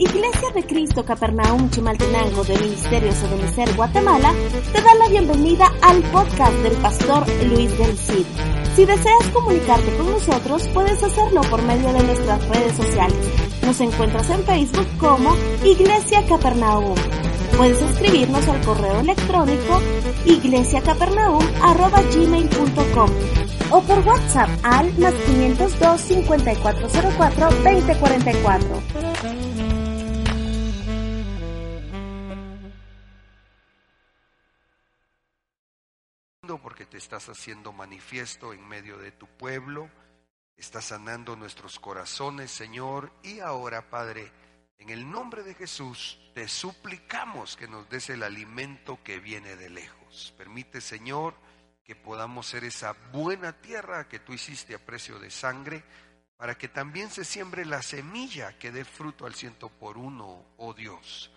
Iglesia de Cristo Capernaum Chimaltenango de Ministerio Ebenecer Guatemala te da la bienvenida al podcast del pastor Luis del Cid. Si deseas comunicarte con nosotros, puedes hacerlo por medio de nuestras redes sociales. Nos encuentras en Facebook como Iglesia Capernaum. Puedes escribirnos al correo electrónico iglesiacapernaum.gmail.com o por WhatsApp al más 502 5404 2044. Estás haciendo manifiesto en medio de tu pueblo, estás sanando nuestros corazones, Señor, y ahora, Padre, en el nombre de Jesús, te suplicamos que nos des el alimento que viene de lejos. Permite, Señor, que podamos ser esa buena tierra que tú hiciste a precio de sangre, para que también se siembre la semilla que dé fruto al ciento por uno, oh Dios.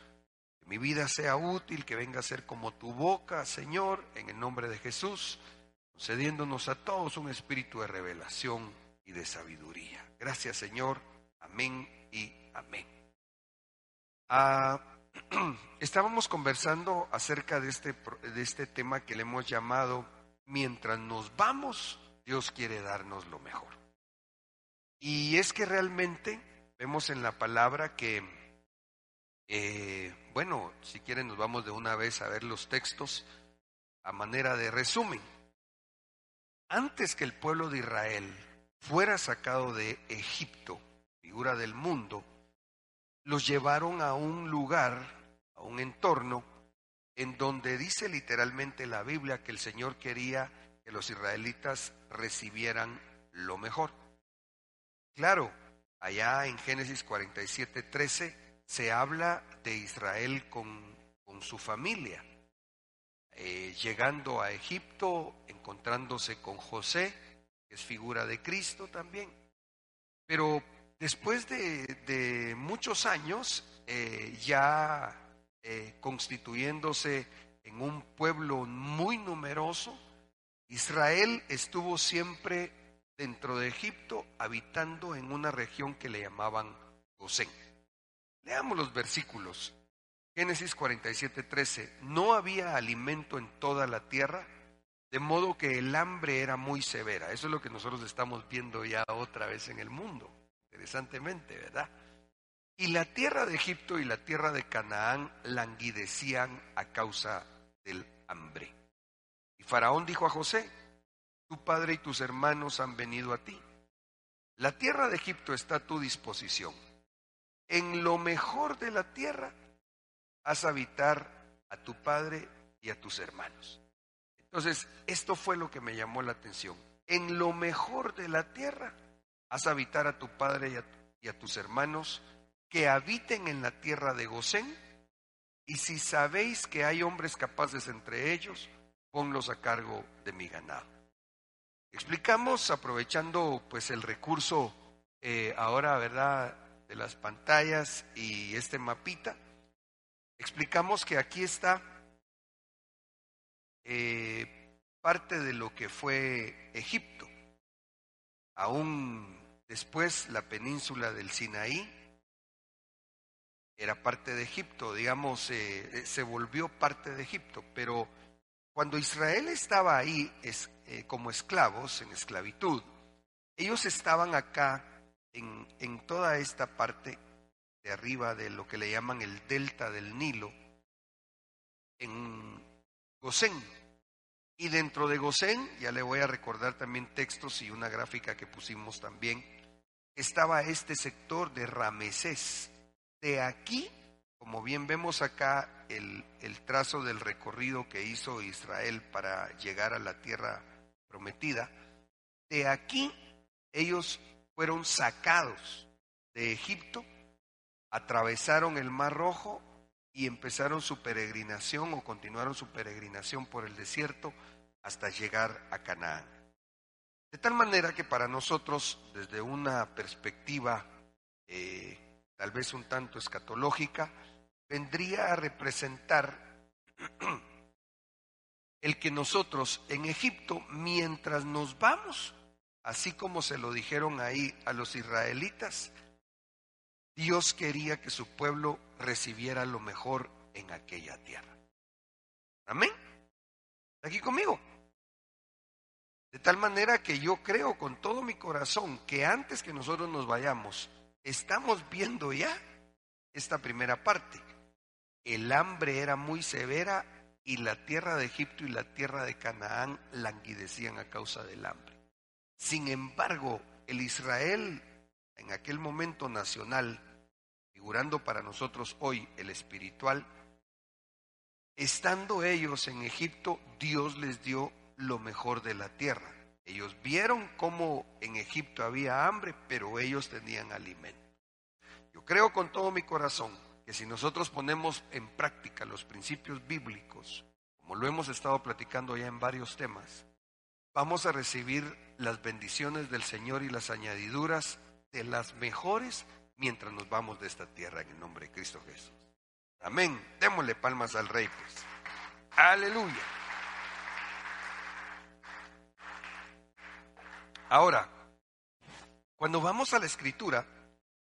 Que mi vida sea útil, que venga a ser como tu boca, Señor, en el nombre de Jesús, concediéndonos a todos un espíritu de revelación y de sabiduría. Gracias, Señor. Amén y amén. Ah, estábamos conversando acerca de este, de este tema que le hemos llamado mientras nos vamos, Dios quiere darnos lo mejor. Y es que realmente vemos en la palabra que, eh, bueno, si quieren nos vamos de una vez a ver los textos a manera de resumen. Antes que el pueblo de Israel fuera sacado de Egipto, figura del mundo, los llevaron a un lugar, a un entorno en donde dice literalmente la Biblia que el Señor quería que los israelitas recibieran lo mejor. Claro, allá en Génesis 47, 13 se habla de Israel con, su familia, eh, llegando a Egipto, encontrándose con José, que es figura de Cristo también. Pero después de, muchos años, eh, ya eh, constituyéndose en un pueblo muy numeroso, Israel estuvo siempre dentro de Egipto, habitando en una región que le llamaban Gosén. Leamos los versículos. Génesis 47, 13. No había alimento en toda la tierra, de modo que el hambre era muy severa. Eso es lo que nosotros estamos viendo ya otra vez en el mundo. Interesantemente, ¿verdad? Y la tierra de Egipto y la tierra de Canaán languidecían a causa del hambre. Y Faraón dijo a José, tu padre y tus hermanos han venido a ti. La tierra de Egipto está a tu disposición. En lo mejor de la tierra haz habitar a tu padre y a tus hermanos. Entonces, esto fue lo que me llamó la atención. En lo mejor de la tierra haz habitar a tu padre y a, tus hermanos que habiten en la tierra de Gosén, y si sabéis que hay hombres capaces entre ellos, ponlos a cargo de mi ganado. Explicamos, aprovechando pues el recurso eh, ahora, ¿verdad?, de las pantallas y este mapita, explicamos que aquí está eh, parte de lo que fue Egipto. Aún después la península del Sinaí, era parte de Egipto, digamos, eh, eh, se volvió parte de Egipto, pero cuando Israel estaba ahí es, como esclavos, en esclavitud, ellos estaban acá en, en toda esta parte de arriba de lo que le llaman el delta del Nilo, en Gosén. Y dentro de Gosén, ya le voy a recordar también textos y una gráfica que pusimos también, estaba este sector de Ramesés, de aquí, como bien vemos acá el, el trazo del recorrido que hizo Israel para llegar a la tierra prometida, de aquí ellos fueron sacados de Egipto, atravesaron el Mar Rojo y empezaron su peregrinación o continuaron su peregrinación por el desierto hasta llegar a Canaán. De tal manera que para nosotros, desde una perspectiva eh, tal vez un tanto escatológica, vendría a representar el que nosotros en Egipto, mientras nos vamos, así como se lo dijeron ahí a los israelitas, Dios quería que su pueblo recibiera lo mejor en aquella tierra. Amén. Aquí conmigo. De tal manera que yo creo con todo mi corazón que antes que nosotros nos vayamos, estamos viendo ya esta primera parte. El hambre era muy severa y la tierra de Egipto y la tierra de Canaán languidecían a causa del hambre. Sin embargo, el Israel en aquel momento nacional, figurando para nosotros hoy el espiritual, estando ellos en Egipto, Dios les dio lo mejor de la tierra. Ellos vieron cómo en Egipto había hambre, pero ellos tenían alimento. Yo creo con todo mi corazón que si nosotros ponemos en práctica los principios bíblicos, como lo hemos estado platicando ya en varios temas, vamos a recibir las bendiciones del Señor y las añadiduras de las mejores mientras nos vamos de esta tierra en el nombre de Cristo Jesús. Amén. Démosle palmas al Rey, pues. Aleluya. Ahora, cuando vamos a la escritura,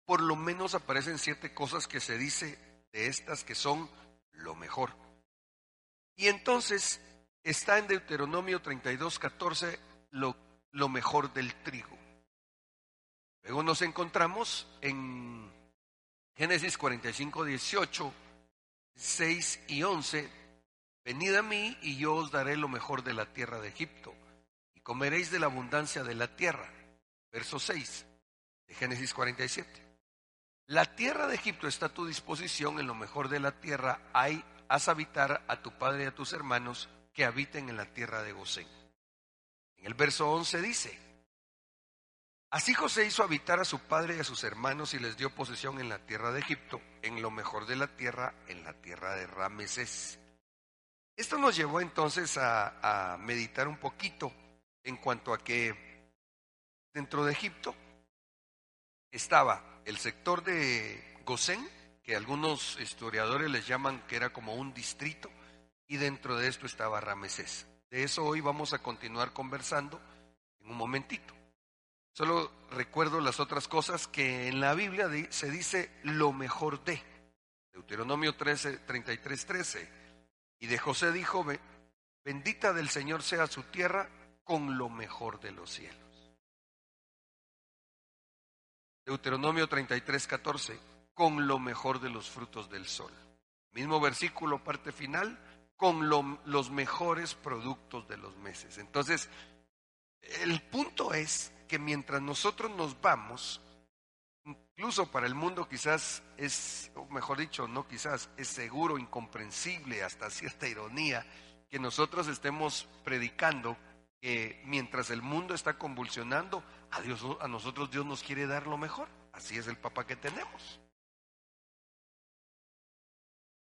por lo menos aparecen siete cosas que se dice de estas que son lo mejor. Y entonces está en Deuteronomio 32, 14 lo, mejor del trigo. Luego nos encontramos en Génesis 45, 18, 6 y 11. Venid a mí y yo os daré lo mejor de la tierra de Egipto y comeréis de la abundancia de la tierra. Verso 6 de Génesis 47. La tierra de Egipto está a tu disposición, en lo mejor de la tierra hay, haz habitar a tu padre y a tus hermanos que habiten en la tierra de Gosén. En el verso 11 dice, Así José hizo habitar a su padre y a sus hermanos y les dio posesión en la tierra de Egipto, en lo mejor de la tierra, en la tierra de Ramesés. Esto nos llevó entonces a, a meditar un poquito en cuanto a que dentro de Egipto estaba el sector de Gosén, que algunos historiadores les llaman que era como un distrito, y dentro de esto estaba Ramesés. De eso hoy vamos a continuar conversando en un momentito. Solo recuerdo las otras cosas que en la Biblia se dice lo mejor de. Deuteronomio 13, 33, 13. Y de José dijo, bendita del Señor sea su tierra con lo mejor de los cielos. Deuteronomio 33, 14, con lo mejor de los frutos del sol. Mismo versículo, parte final, con los mejores productos de los meses. Entonces, el punto es que mientras nosotros nos vamos, incluso para el mundo quizás es, o mejor dicho, no quizás, es seguro, incomprensible, hasta cierta ironía, que nosotros estemos predicando que mientras el mundo está convulsionando, a, Dios, a nosotros Dios nos quiere dar lo mejor. Así es el papá que tenemos.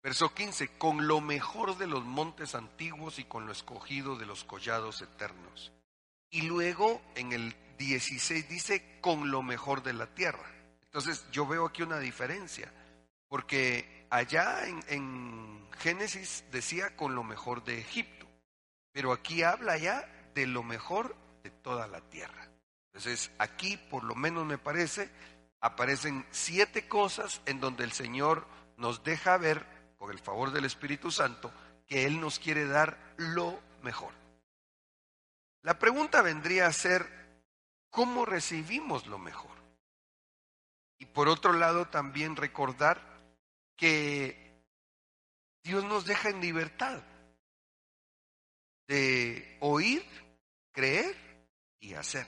Verso 15, con lo mejor de los montes antiguos y con lo escogido de los collados eternos. Y luego en el 16 dice, con lo mejor de la tierra. Entonces yo veo aquí una diferencia, porque allá en, en Génesis decía con lo mejor de Egipto, pero aquí habla ya de lo mejor de toda la tierra. Entonces, aquí, por lo menos me parece, aparecen siete cosas en donde el Señor nos deja ver, con el favor del Espíritu Santo, que Él nos quiere dar lo mejor. La pregunta vendría a ser, ¿cómo recibimos lo mejor? Y por otro lado, también recordar que Dios nos deja en libertad de oír creer y hacer,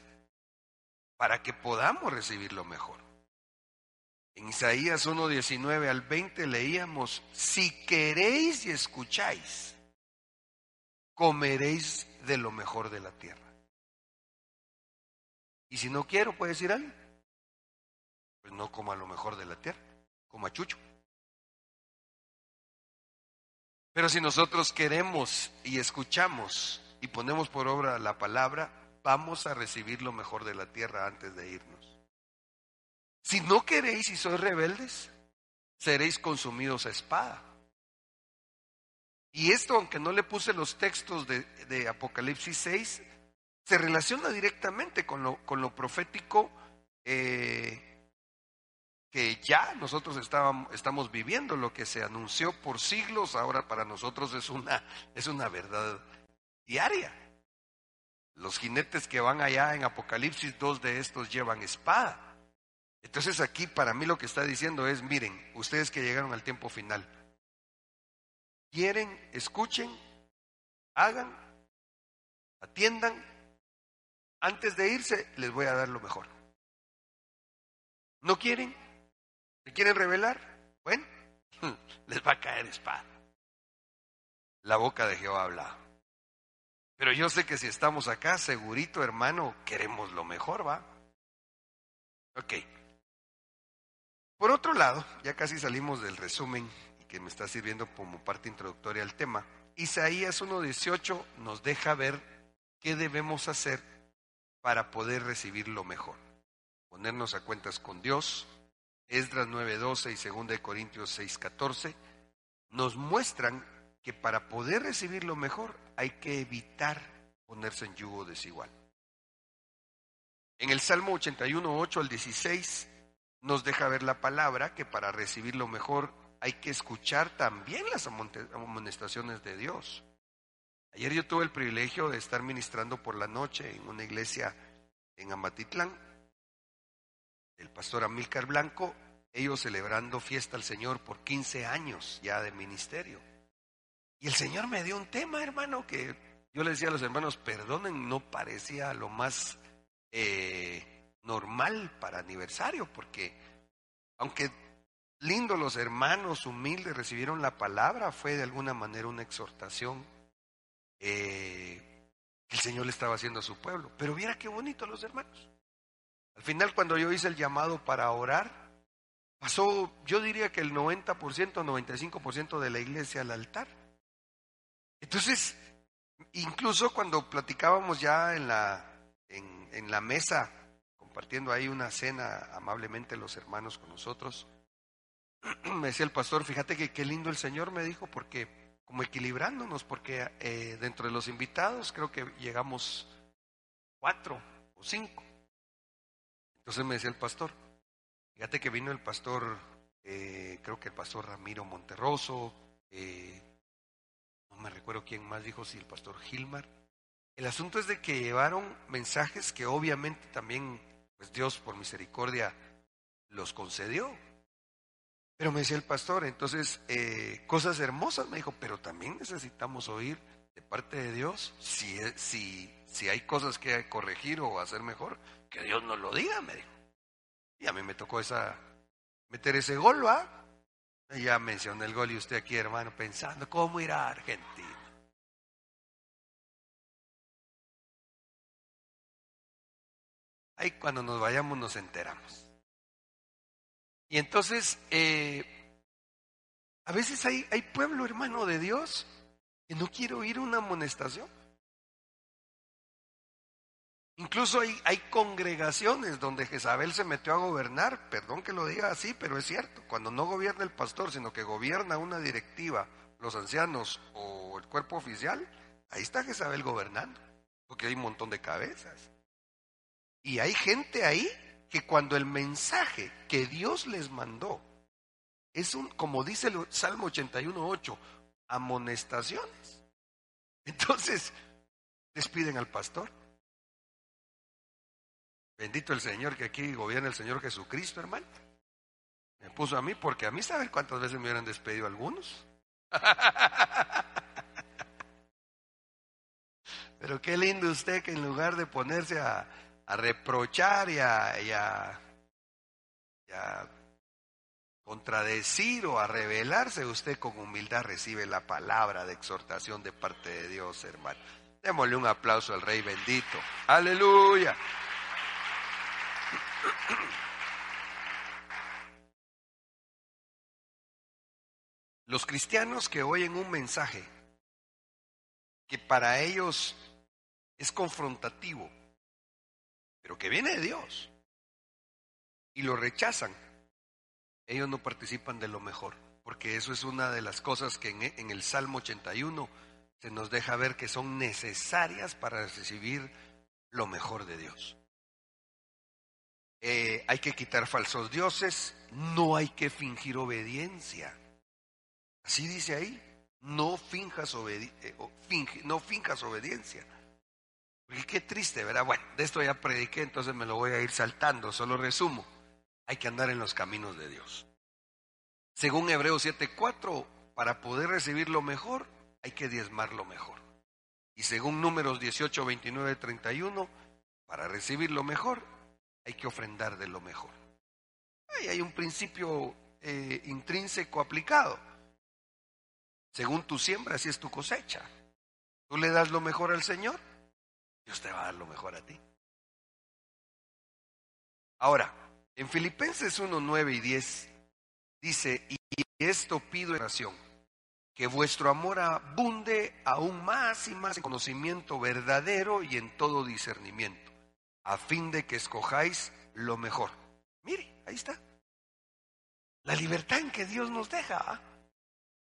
para que podamos recibir lo mejor. En Isaías 1, 19 al 20 leíamos, si queréis y escucháis, comeréis de lo mejor de la tierra. Y si no quiero, puede decir alguien, pues no coma lo mejor de la tierra, coma chucho. Pero si nosotros queremos y escuchamos y ponemos por obra la palabra, vamos a recibir lo mejor de la tierra antes de irnos. Si no queréis y sois rebeldes, seréis consumidos a espada. Y esto, aunque no le puse los textos de, Apocalipsis 6, se relaciona directamente con lo, con lo profético eh, que ya nosotros estábamos, estamos viviendo lo que se anunció por siglos, ahora para nosotros es una, es una verdad diaria. Los jinetes que van allá en Apocalipsis, dos de estos llevan espada. Entonces aquí para mí lo que está diciendo es, miren, ustedes que llegaron al tiempo final, quieren, escuchen, hagan, atiendan, antes de irse les voy a dar lo mejor. ¿No quieren? ¿Se quieren revelar? Bueno, les va a caer espada. La boca de Jehová habla. Pero yo sé que si estamos acá, segurito, hermano, queremos lo mejor, ¿va? Ok. Por otro lado, ya casi salimos del resumen que me está sirviendo como parte introductoria al tema. Isaías 1.18 nos deja ver qué debemos hacer para poder recibir lo mejor. Ponernos a cuentas con Dios. Esdras 9.12 y 2 Corintios 6.14 nos muestran que para poder recibir lo mejor hay que evitar ponerse en yugo desigual. En el Salmo 81.8 al 16 nos deja ver la palabra que para recibir lo mejor hay que escuchar también las amonestaciones de Dios. Ayer yo tuve el privilegio de estar ministrando por la noche en una iglesia en Amatitlán, el pastor Amílcar Blanco, ellos celebrando fiesta al Señor por 15 años ya de ministerio. Y el Señor me dio un tema, hermano, que yo le decía a los hermanos, perdonen, no parecía lo más eh, normal para aniversario, porque aunque lindo los hermanos humildes recibieron la palabra, fue de alguna manera una exhortación eh, que el Señor le estaba haciendo a su pueblo. Pero viera qué bonito los hermanos. Al final, cuando yo hice el llamado para orar, pasó, yo diría que el 90%, 95% de la iglesia al altar. Entonces, incluso cuando platicábamos ya en la, en, en la mesa compartiendo ahí una cena amablemente los hermanos con nosotros, me decía el pastor, fíjate que qué lindo el Señor me dijo, porque como equilibrándonos, porque eh, dentro de los invitados creo que llegamos cuatro o cinco. Entonces me decía el pastor, fíjate que vino el pastor, eh, creo que el pastor Ramiro Monterroso, eh, no me recuerdo quién más dijo, si el pastor Gilmar. El asunto es de que llevaron mensajes que obviamente también pues Dios por misericordia los concedió. Pero me decía el pastor, entonces, eh, cosas hermosas, me dijo, pero también necesitamos oír de parte de Dios si, si, si hay cosas que corregir o hacer mejor, que Dios nos lo diga, me dijo. Y a mí me tocó esa, meter ese gol, ¿va? Ya mencioné el gol y usted aquí, hermano, pensando, ¿cómo irá a Argentina? Ahí cuando nos vayamos nos enteramos. Y entonces, eh, a veces hay, hay pueblo hermano de Dios que no quiere oír una amonestación. Incluso hay, hay, congregaciones donde Jezabel se metió a gobernar, perdón que lo diga así, pero es cierto, cuando no gobierna el pastor, sino que gobierna una directiva, los ancianos o el cuerpo oficial, ahí está Jezabel gobernando, porque hay un montón de cabezas. Y hay gente ahí que cuando el mensaje que Dios les mandó es un, como dice el Salmo 81.8, amonestaciones. Entonces, despiden al pastor. Bendito el Señor que aquí gobierna el Señor Jesucristo, hermano. Me puso a mí porque a mí sabe cuántas veces me hubieran despedido algunos. Pero qué lindo usted que en lugar de ponerse a, a reprochar y a, contradecir o a rebelarse, usted con humildad recibe la palabra de exhortación de parte de Dios, hermano. Démosle un aplauso al Rey bendito. Aleluya. Los cristianos que oyen un mensaje que para ellos es confrontativo, pero que viene de Dios, y lo rechazan, ellos no participan de lo mejor, porque eso es una de las cosas que en, el Salmo 81 se nos deja ver que son necesarias para recibir lo mejor de Dios. Eh, hay que quitar falsos dioses, no hay que fingir obediencia. Así dice ahí, no finjas, eh, no finjas obediencia. Porque qué triste, ¿verdad? Bueno, de esto ya prediqué, entonces me lo voy a ir saltando, solo resumo. Hay que andar en los caminos de Dios. Según Hebreos 7:4, para poder recibir lo mejor, hay que diezmar lo mejor. Y según Números 18, 29, 31, para recibir lo mejor, hay que ofrendar de lo mejor. Ahí hay un principio eh, intrínseco aplicado. Según tu siembra, así es tu cosecha. Tú le das lo mejor al Señor, Dios te va a dar lo mejor a ti. Ahora, en Filipenses 1, 9 y 10 dice, y esto pido en oración, que vuestro amor abunde aún más y más en conocimiento verdadero y en todo discernimiento, a fin de que escojáis lo mejor. Mire, ahí está. La libertad en que Dios nos deja. ¿ah?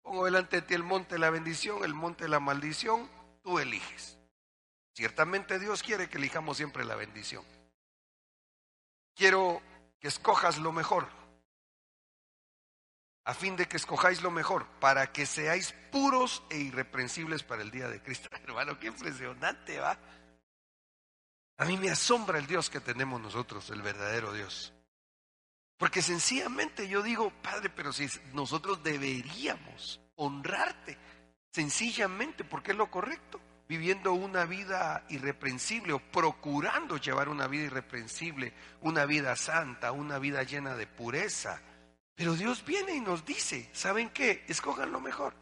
Pongo delante de ti el monte de la bendición, el monte de la maldición, tú eliges. Ciertamente Dios quiere que elijamos siempre la bendición. Quiero que escojas lo mejor, a fin de que escojáis lo mejor, para que seáis puros e irreprensibles para el día de Cristo. Hermano, qué impresionante, ¿va? A mí me asombra el Dios que tenemos nosotros, el verdadero Dios. Porque sencillamente yo digo, Padre, pero si nosotros deberíamos honrarte, sencillamente porque es lo correcto, viviendo una vida irreprensible o procurando llevar una vida irreprensible, una vida santa, una vida llena de pureza. Pero Dios viene y nos dice, ¿saben qué? Escojan lo mejor.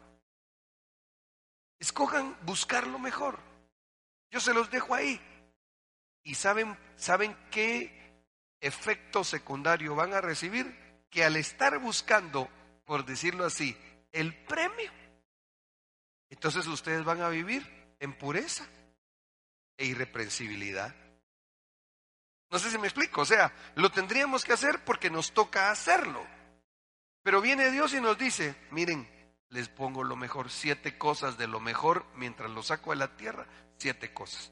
Escojan buscar lo mejor. Yo se los dejo ahí. ¿Y saben, saben qué efecto secundario van a recibir que al estar buscando, por decirlo así, el premio, entonces ustedes van a vivir en pureza e irreprensibilidad. No sé si me explico, o sea, lo tendríamos que hacer porque nos toca hacerlo. Pero viene Dios y nos dice, miren, les pongo lo mejor, siete cosas de lo mejor mientras lo saco de la tierra, siete cosas.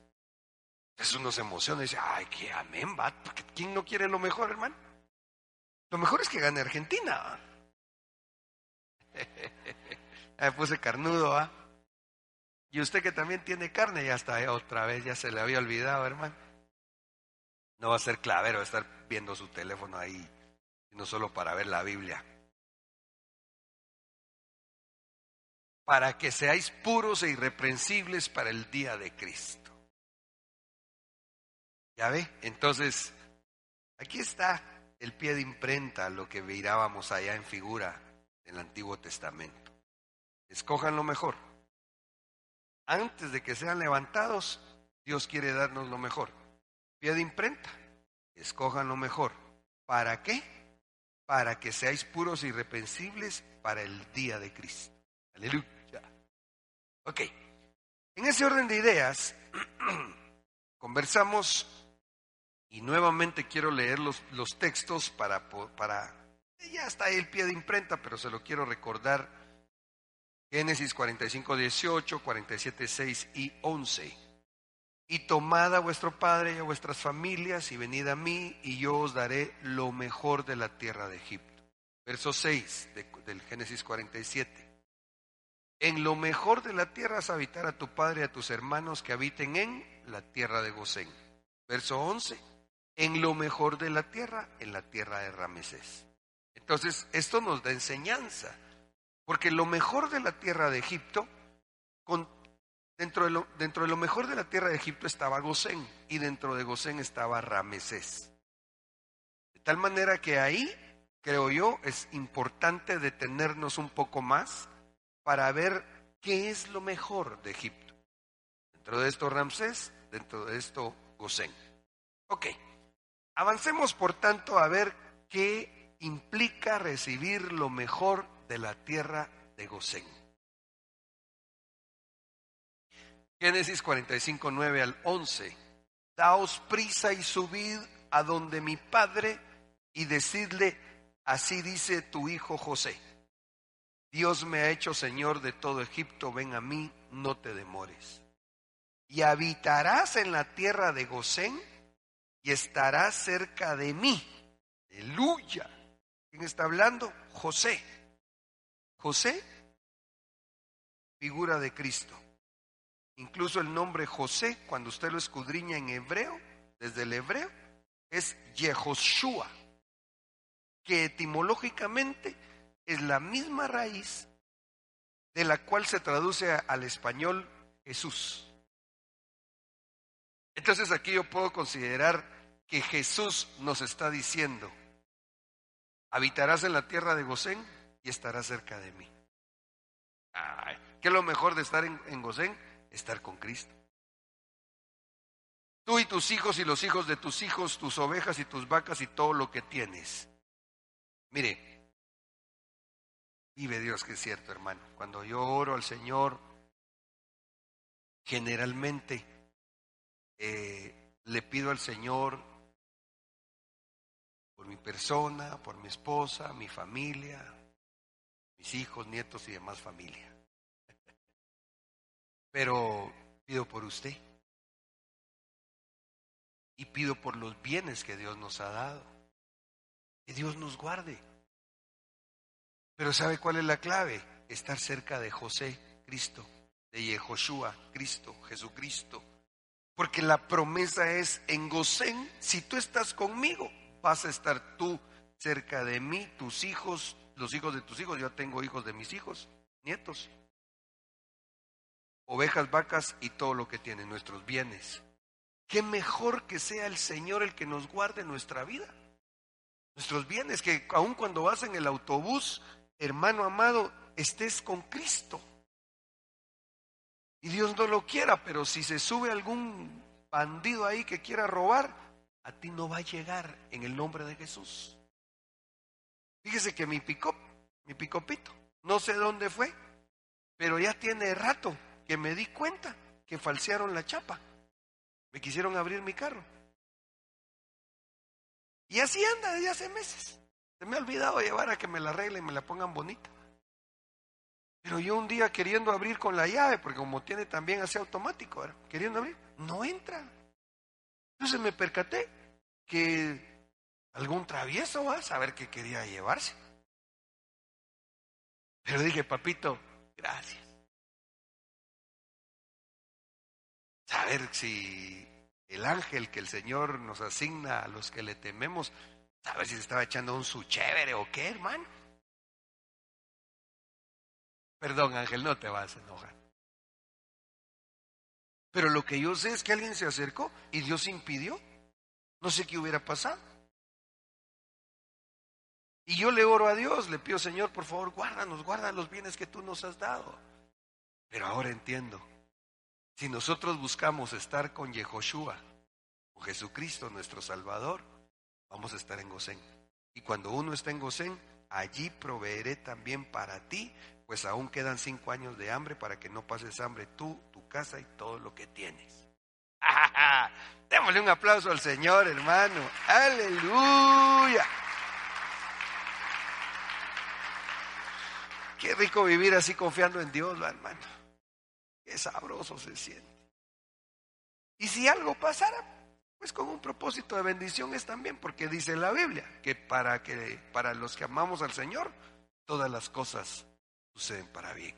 Eso nos emociona y dice, ay, qué amén, va. ¿quién no quiere lo mejor, hermano? Lo mejor es que gane Argentina. Me puse carnudo, ¿ah? Y usted que también tiene carne, ya está, otra vez, ya se le había olvidado, hermano. No va a ser clavero estar viendo su teléfono ahí, no solo para ver la Biblia. Para que seáis puros e irreprensibles para el día de Cristo. ¿Ya ve? Entonces, aquí está el pie de imprenta, lo que mirábamos allá en figura en el Antiguo Testamento. Escojan lo mejor. Antes de que sean levantados, Dios quiere darnos lo mejor. Pie de imprenta. Escojan lo mejor. ¿Para qué? Para que seáis puros y e para el día de Cristo. Aleluya. Ok. En ese orden de ideas, conversamos y nuevamente quiero leer los, los textos para, para... Ya está ahí el pie de imprenta, pero se lo quiero recordar. Génesis 45, 18, 47, 6 y 11. Y tomad a vuestro padre y a vuestras familias y venid a mí y yo os daré lo mejor de la tierra de Egipto. Verso 6 del Génesis 47. En lo mejor de la tierra es habitar a tu padre y a tus hermanos que habiten en la tierra de Gosén. Verso 11 en lo mejor de la tierra, en la tierra de Ramesés. Entonces, esto nos da enseñanza, porque lo mejor de la tierra de Egipto, dentro, de lo, mejor de la tierra de Egipto estaba Gosén, y dentro de Gosén estaba Ramesés. De tal manera que ahí, creo yo, es importante detenernos un poco más para ver qué es lo mejor de Egipto. Dentro de esto Ramsés, dentro de esto Gosén. Ok. Avancemos, por tanto, a ver qué implica recibir lo mejor de la tierra de Gosén. Génesis 45, 9 al 11. Daos prisa y subid a donde mi padre y decidle, así dice tu hijo José. Dios me ha hecho Señor de todo Egipto, ven a mí, no te demores. Y habitarás en la tierra de Gosén y estará cerca de mí. Aleluya. ¿Quién está hablando? José. José, figura de Cristo. Incluso el nombre José, cuando usted lo escudriña en hebreo, desde el hebreo, es Yehoshua, que etimológicamente es la misma raíz de la cual se traduce al español Jesús. Entonces aquí yo puedo considerar que Jesús nos está diciendo, habitarás en la tierra de Gosén y estarás cerca de mí. ¿Qué es lo mejor de estar en, en Gosén? Estar con Cristo. Tú y tus hijos y los hijos de tus hijos, tus ovejas y tus vacas y todo lo que tienes. Mire, vive Dios que es cierto, hermano. Cuando yo oro al Señor, generalmente eh, le pido al Señor por mi persona, por mi esposa, mi familia, mis hijos, nietos y demás familia. Pero pido por usted. Y pido por los bienes que Dios nos ha dado. Que Dios nos guarde. Pero ¿sabe cuál es la clave? Estar cerca de José, Cristo, de Yehoshua, Cristo, Jesucristo. Porque la promesa es en Gosén, si tú estás conmigo, vas a estar tú cerca de mí, tus hijos, los hijos de tus hijos, yo tengo hijos de mis hijos, nietos, ovejas, vacas y todo lo que tienen nuestros bienes. Qué mejor que sea el Señor el que nos guarde nuestra vida, nuestros bienes, que aun cuando vas en el autobús, hermano amado, estés con Cristo. Y Dios no lo quiera, pero si se sube algún bandido ahí que quiera robar, a ti no va a llegar en el nombre de Jesús. Fíjese que mi pico, mi picopito, no sé dónde fue, pero ya tiene rato que me di cuenta que falsearon la chapa. Me quisieron abrir mi carro. Y así anda desde hace meses. Se me ha olvidado llevar a que me la arreglen y me la pongan bonita. Pero yo un día queriendo abrir con la llave, porque como tiene también así automático, queriendo abrir, no entra. Entonces me percaté que algún travieso va a saber que quería llevarse. Pero dije, papito, gracias. Saber si el ángel que el Señor nos asigna a los que le tememos, saber si se estaba echando un su chévere o qué, hermano. Perdón, Ángel, no te vas a enojar. Pero lo que yo sé es que alguien se acercó y Dios impidió. No sé qué hubiera pasado. Y yo le oro a Dios, le pido, Señor, por favor, guárdanos, guarda los bienes que tú nos has dado. Pero ahora entiendo, si nosotros buscamos estar con Yehoshua, con Jesucristo nuestro Salvador, vamos a estar en Gosén. Y cuando uno está en Gosén, allí proveeré también para ti, pues aún quedan cinco años de hambre para que no pases hambre tú, tu casa y todo lo que tienes. Démosle un aplauso al Señor, hermano. Aleluya. Qué rico vivir así confiando en Dios, hermano. Qué sabroso se siente. Y si algo pasara, pues con un propósito de bendición es también, porque dice la Biblia que para que para los que amamos al Señor, todas las cosas suceden para bien.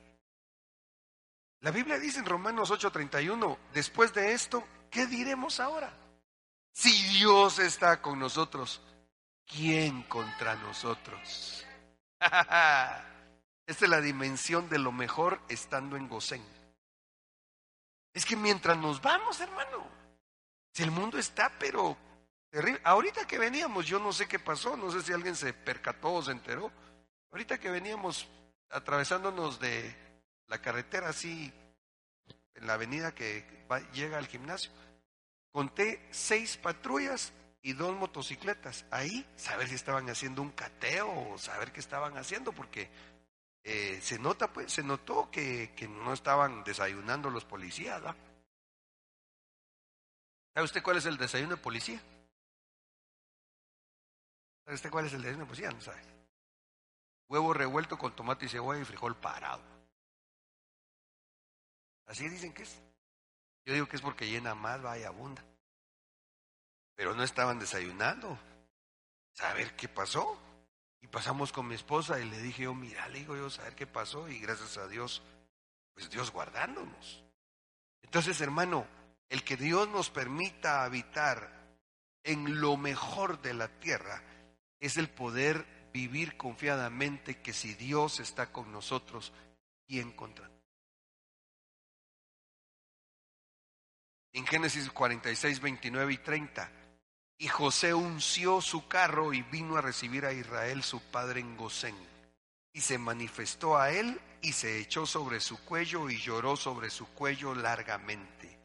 La Biblia dice en Romanos 8:31, después de esto, ¿qué diremos ahora? Si Dios está con nosotros, ¿quién contra nosotros? Esta es la dimensión de lo mejor estando en Gosén. Es que mientras nos vamos, hermano, si el mundo está, pero terrible. Ahorita que veníamos, yo no sé qué pasó, no sé si alguien se percató o se enteró. Ahorita que veníamos atravesándonos de la carretera así, en la avenida que llega al gimnasio, conté seis patrullas y dos motocicletas. Ahí, saber si estaban haciendo un cateo o saber qué estaban haciendo, porque eh, se nota, pues, se notó que, que no estaban desayunando los policías, ¿verdad? ¿Sabe usted cuál es el desayuno de policía? ¿Sabe usted cuál es el desayuno de policía? No sabe. Huevo revuelto con tomate y cebolla y frijol parado. Así dicen que es. Yo digo que es porque llena más, vaya, abunda. Pero no estaban desayunando. ¿Saber qué pasó? Y pasamos con mi esposa y le dije yo, mira, le digo yo, saber qué pasó y gracias a Dios, pues Dios guardándonos. Entonces, hermano, el que Dios nos permita habitar en lo mejor de la tierra es el poder vivir confiadamente que si Dios está con nosotros, ¿quién contra En Génesis 46, 29 y 30. Y José unció su carro y vino a recibir a Israel su padre en Gosén. Y se manifestó a él y se echó sobre su cuello y lloró sobre su cuello largamente.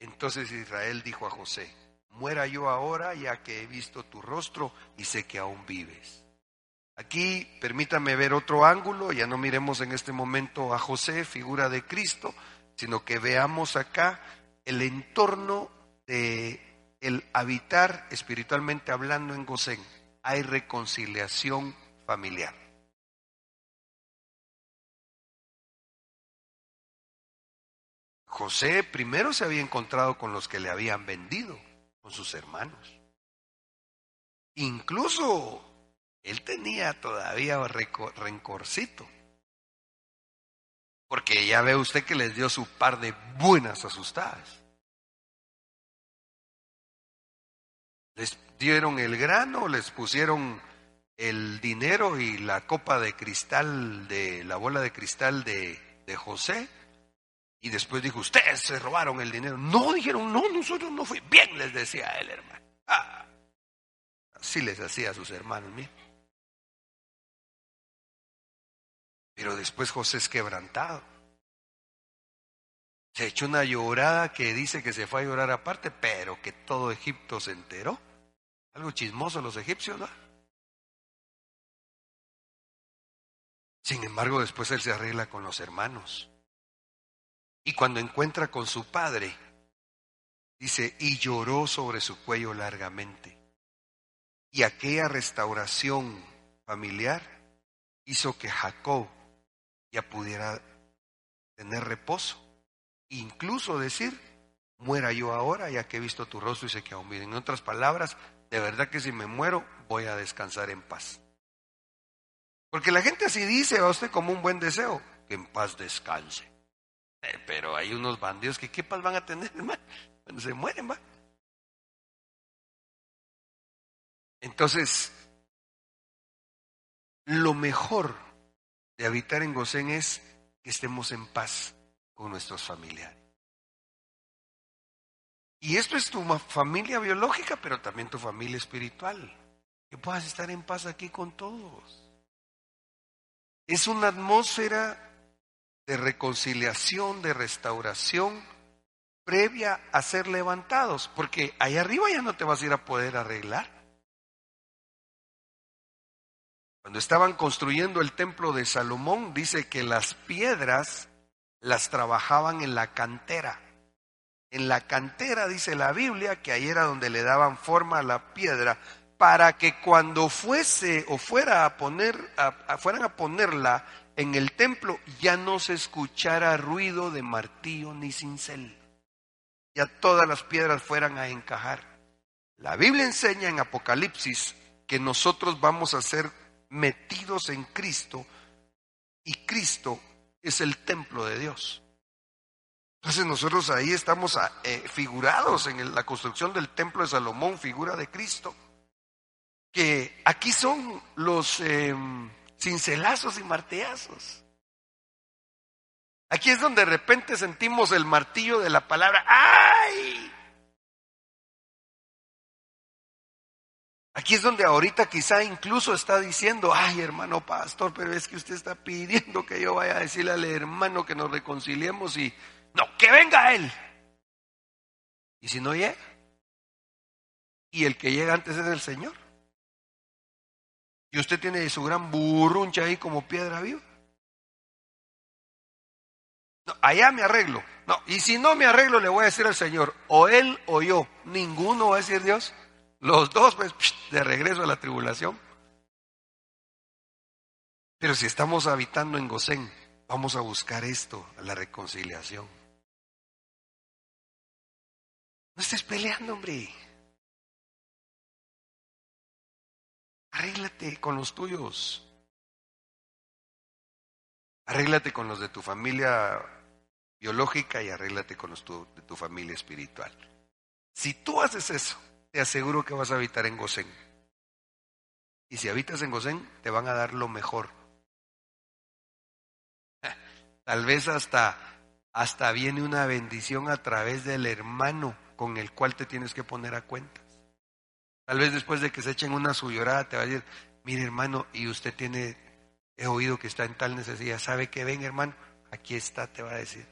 Entonces Israel dijo a José, muera yo ahora ya que he visto tu rostro y sé que aún vives. Aquí permítame ver otro ángulo, ya no miremos en este momento a José, figura de Cristo, sino que veamos acá el entorno de el habitar espiritualmente hablando en Gosén. Hay reconciliación familiar. José primero se había encontrado con los que le habían vendido, con sus hermanos. Incluso él tenía todavía rencorcito. Porque ya ve usted que les dio su par de buenas asustadas. Les dieron el grano, les pusieron el dinero y la copa de cristal de la bola de cristal de, José. Y después dijo, ustedes se robaron el dinero. No, dijeron, no, nosotros no fui. Bien, les decía él, hermano. Ah, así les hacía a sus hermanos, míos. Pero después José es quebrantado. Se echó una llorada que dice que se fue a llorar aparte, pero que todo Egipto se enteró. Algo chismoso los egipcios, ¿no? Sin embargo, después él se arregla con los hermanos. Y cuando encuentra con su padre, dice, y lloró sobre su cuello largamente. Y aquella restauración familiar hizo que Jacob ya pudiera tener reposo. Incluso decir, muera yo ahora ya que he visto tu rostro y sé que aún vive. En otras palabras, de verdad que si me muero voy a descansar en paz. Porque la gente así dice a usted como un buen deseo, que en paz descanse. Eh, pero hay unos bandidos que qué paz van a tener, Cuando se mueren, va. Entonces, lo mejor de habitar en Gosén es que estemos en paz con nuestros familiares. Y esto es tu familia biológica, pero también tu familia espiritual. Que puedas estar en paz aquí con todos. Es una atmósfera de reconciliación, de restauración, previa a ser levantados, porque ahí arriba ya no te vas a ir a poder arreglar. Cuando estaban construyendo el templo de Salomón, dice que las piedras las trabajaban en la cantera. En la cantera dice la Biblia que ahí era donde le daban forma a la piedra para que cuando fuese o fuera a poner, fueran a ponerla en el templo ya no se escuchara ruido de martillo ni cincel. Ya todas las piedras fueran a encajar. La Biblia enseña en Apocalipsis que nosotros vamos a ser metidos en Cristo y Cristo es el templo de Dios. Entonces nosotros ahí estamos ah, eh, figurados en la construcción del templo de Salomón, figura de Cristo, que aquí son los em, cincelazos y martillazos. Aquí es donde de repente sentimos el martillo de la palabra, ¡ay! Aquí es donde ahorita quizá incluso está diciendo, ay hermano pastor, pero es que usted está pidiendo que yo vaya a decirle al hermano que nos reconciliemos y no, que venga él. Y si no llega, y el que llega antes es el Señor. Y usted tiene su gran burruncha ahí como piedra viva. No, allá me arreglo. No, y si no me arreglo, le voy a decir al Señor, o él o yo. Ninguno va a decir Dios. Los dos, pues, de regreso a la tribulación. Pero si estamos habitando en Gosén, vamos a buscar esto, la reconciliación. No estés peleando, hombre. Arréglate con los tuyos. Arréglate con los de tu familia biológica y arréglate con los de tu familia espiritual. Si tú haces eso, te aseguro que vas a habitar en Gosén. Y si habitas en Gosén, te van a dar lo mejor. Tal vez hasta, hasta viene una bendición a través del hermano con el cual te tienes que poner a cuentas. Tal vez después de que se echen una suyorada te va a decir, mire hermano, y usted tiene, he oído que está en tal necesidad, ¿sabe que ven hermano? Aquí está, te va a decir.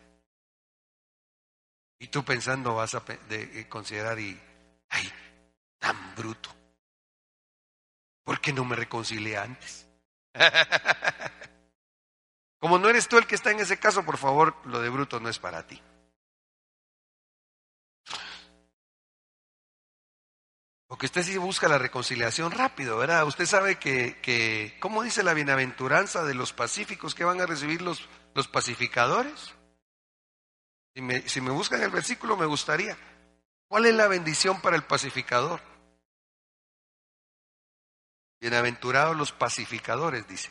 Y tú pensando vas a eh, considerar y, ay, tan bruto. ¿Por qué no me reconcilié antes? Como no eres tú el que está en ese caso, por favor, lo de bruto no es para ti. Porque usted sí busca la reconciliación rápido, ¿verdad? Usted sabe que, que ¿cómo dice la bienaventuranza de los pacíficos que van a recibir los, los pacificadores? Si me, si me buscan el versículo, me gustaría. ¿Cuál es la bendición para el pacificador? Bienaventurados los pacificadores, dice.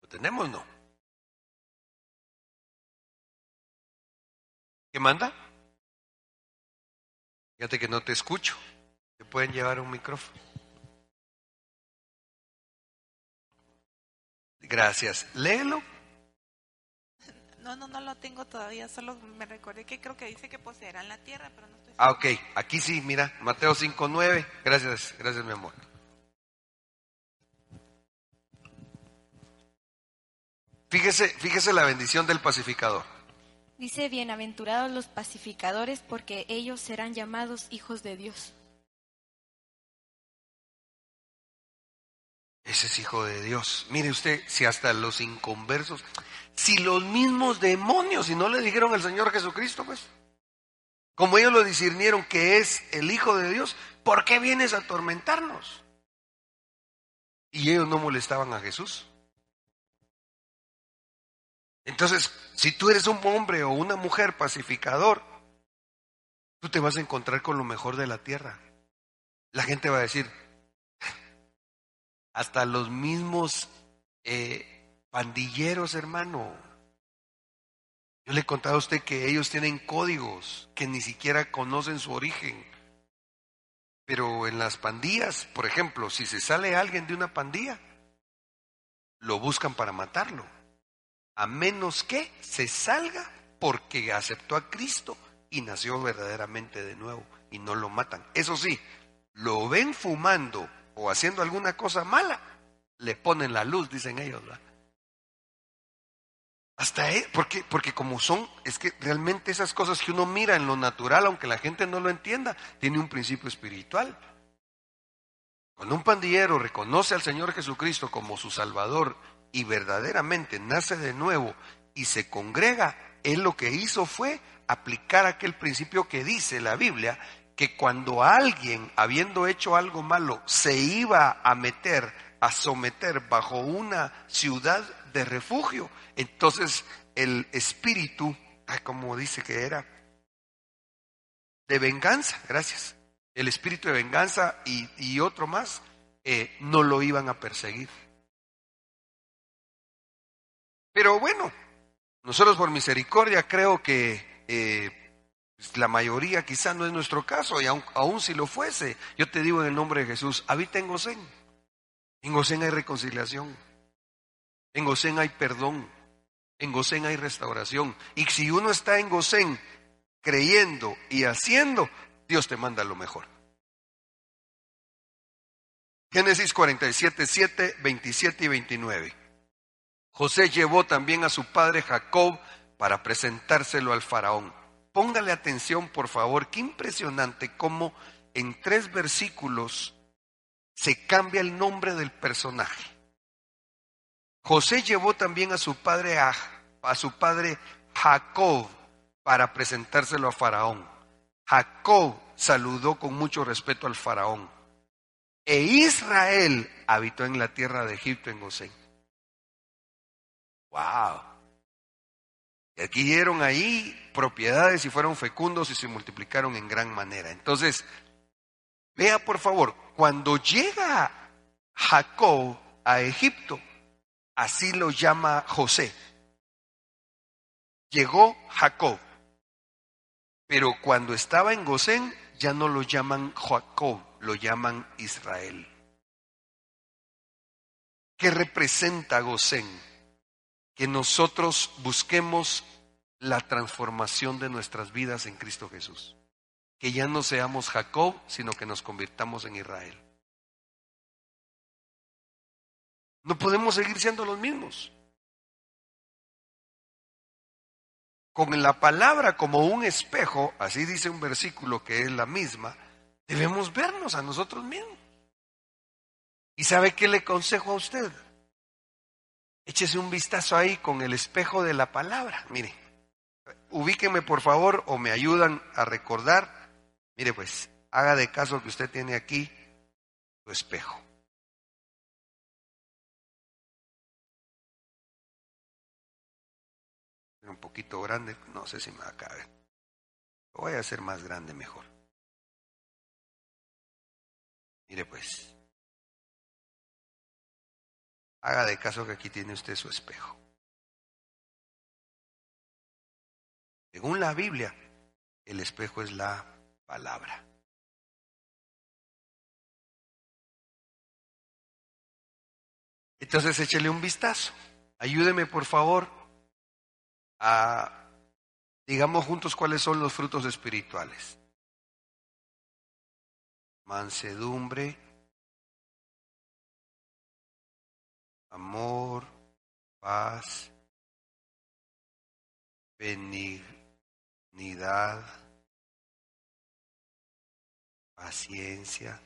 ¿Lo tenemos no? ¿Qué manda? Fíjate que no te escucho. Te pueden llevar un micrófono. Gracias. Léelo. No, no, no lo tengo todavía, solo me recordé que creo que dice que poseerán la tierra, pero no estoy Ah, ok, aquí sí, mira, Mateo 5.9. Gracias, gracias mi amor. Fíjese, fíjese la bendición del pacificador. Dice, bienaventurados los pacificadores porque ellos serán llamados hijos de Dios. Ese es hijo de Dios. Mire usted, si hasta los inconversos, si los mismos demonios, si no le dijeron al Señor Jesucristo, pues, como ellos lo discernieron que es el Hijo de Dios, ¿por qué vienes a atormentarnos? Y ellos no molestaban a Jesús. Entonces, si tú eres un hombre o una mujer pacificador, tú te vas a encontrar con lo mejor de la tierra. La gente va a decir, hasta los mismos eh, pandilleros, hermano. Yo le he contado a usted que ellos tienen códigos que ni siquiera conocen su origen. Pero en las pandillas, por ejemplo, si se sale alguien de una pandilla, lo buscan para matarlo. A menos que se salga porque aceptó a Cristo y nació verdaderamente de nuevo y no lo matan. Eso sí, lo ven fumando o haciendo alguna cosa mala, le ponen la luz, dicen ellos. Hasta él, porque, porque como son, es que realmente esas cosas que uno mira en lo natural, aunque la gente no lo entienda, tiene un principio espiritual. Cuando un pandillero reconoce al Señor Jesucristo como su Salvador y verdaderamente nace de nuevo y se congrega, él lo que hizo fue aplicar aquel principio que dice la Biblia, que cuando alguien, habiendo hecho algo malo, se iba a meter, a someter bajo una ciudad de refugio, entonces el espíritu, como dice que era, de venganza, gracias, el espíritu de venganza y, otro más, eh, no lo iban a perseguir. Pero bueno, nosotros por misericordia creo que eh, la mayoría quizá no es nuestro caso, y aun, si lo fuese, yo te digo en el nombre de Jesús, habita en Gosén. En Gosén hay reconciliación. En Gosén hay perdón. En Gosén hay restauración. Y si uno está en Gosén creyendo y haciendo, Dios te manda lo mejor. Génesis 47, 7, 27 y 29. José llevó también a su padre Jacob para presentárselo al faraón. Póngale atención, por favor, qué impresionante cómo en tres versículos se cambia el nombre del personaje. José llevó también a su padre a, su padre Jacob para presentárselo a Faraón. Jacob saludó con mucho respeto al Faraón. E Israel habitó en la tierra de Egipto en Gosén. Wow. Adquirieron ahí propiedades y fueron fecundos y se multiplicaron en gran manera. Entonces, vea por favor, cuando llega Jacob a Egipto, así lo llama José. Llegó Jacob, pero cuando estaba en Gosén ya no lo llaman Jacob, lo llaman Israel. ¿Qué representa Gosén? Que nosotros busquemos la transformación de nuestras vidas en Cristo Jesús. Que ya no seamos Jacob, sino que nos convirtamos en Israel. No podemos seguir siendo los mismos. Con la palabra como un espejo, así dice un versículo que es la misma, debemos vernos a nosotros mismos. ¿Y sabe qué le consejo a usted? Échese un vistazo ahí con el espejo de la palabra. Mire, ubíqueme por favor o me ayudan a recordar. Mire pues, haga de caso que usted tiene aquí su espejo. Un poquito grande, no sé si me va a. Lo voy a hacer más grande mejor. Mire pues, haga de caso que aquí tiene usted su espejo. Según la Biblia, el espejo es la palabra. Entonces échele un vistazo. Ayúdeme por favor a, digamos juntos cuáles son los frutos espirituales. Mansedumbre, amor, paz, benignidad, paciencia.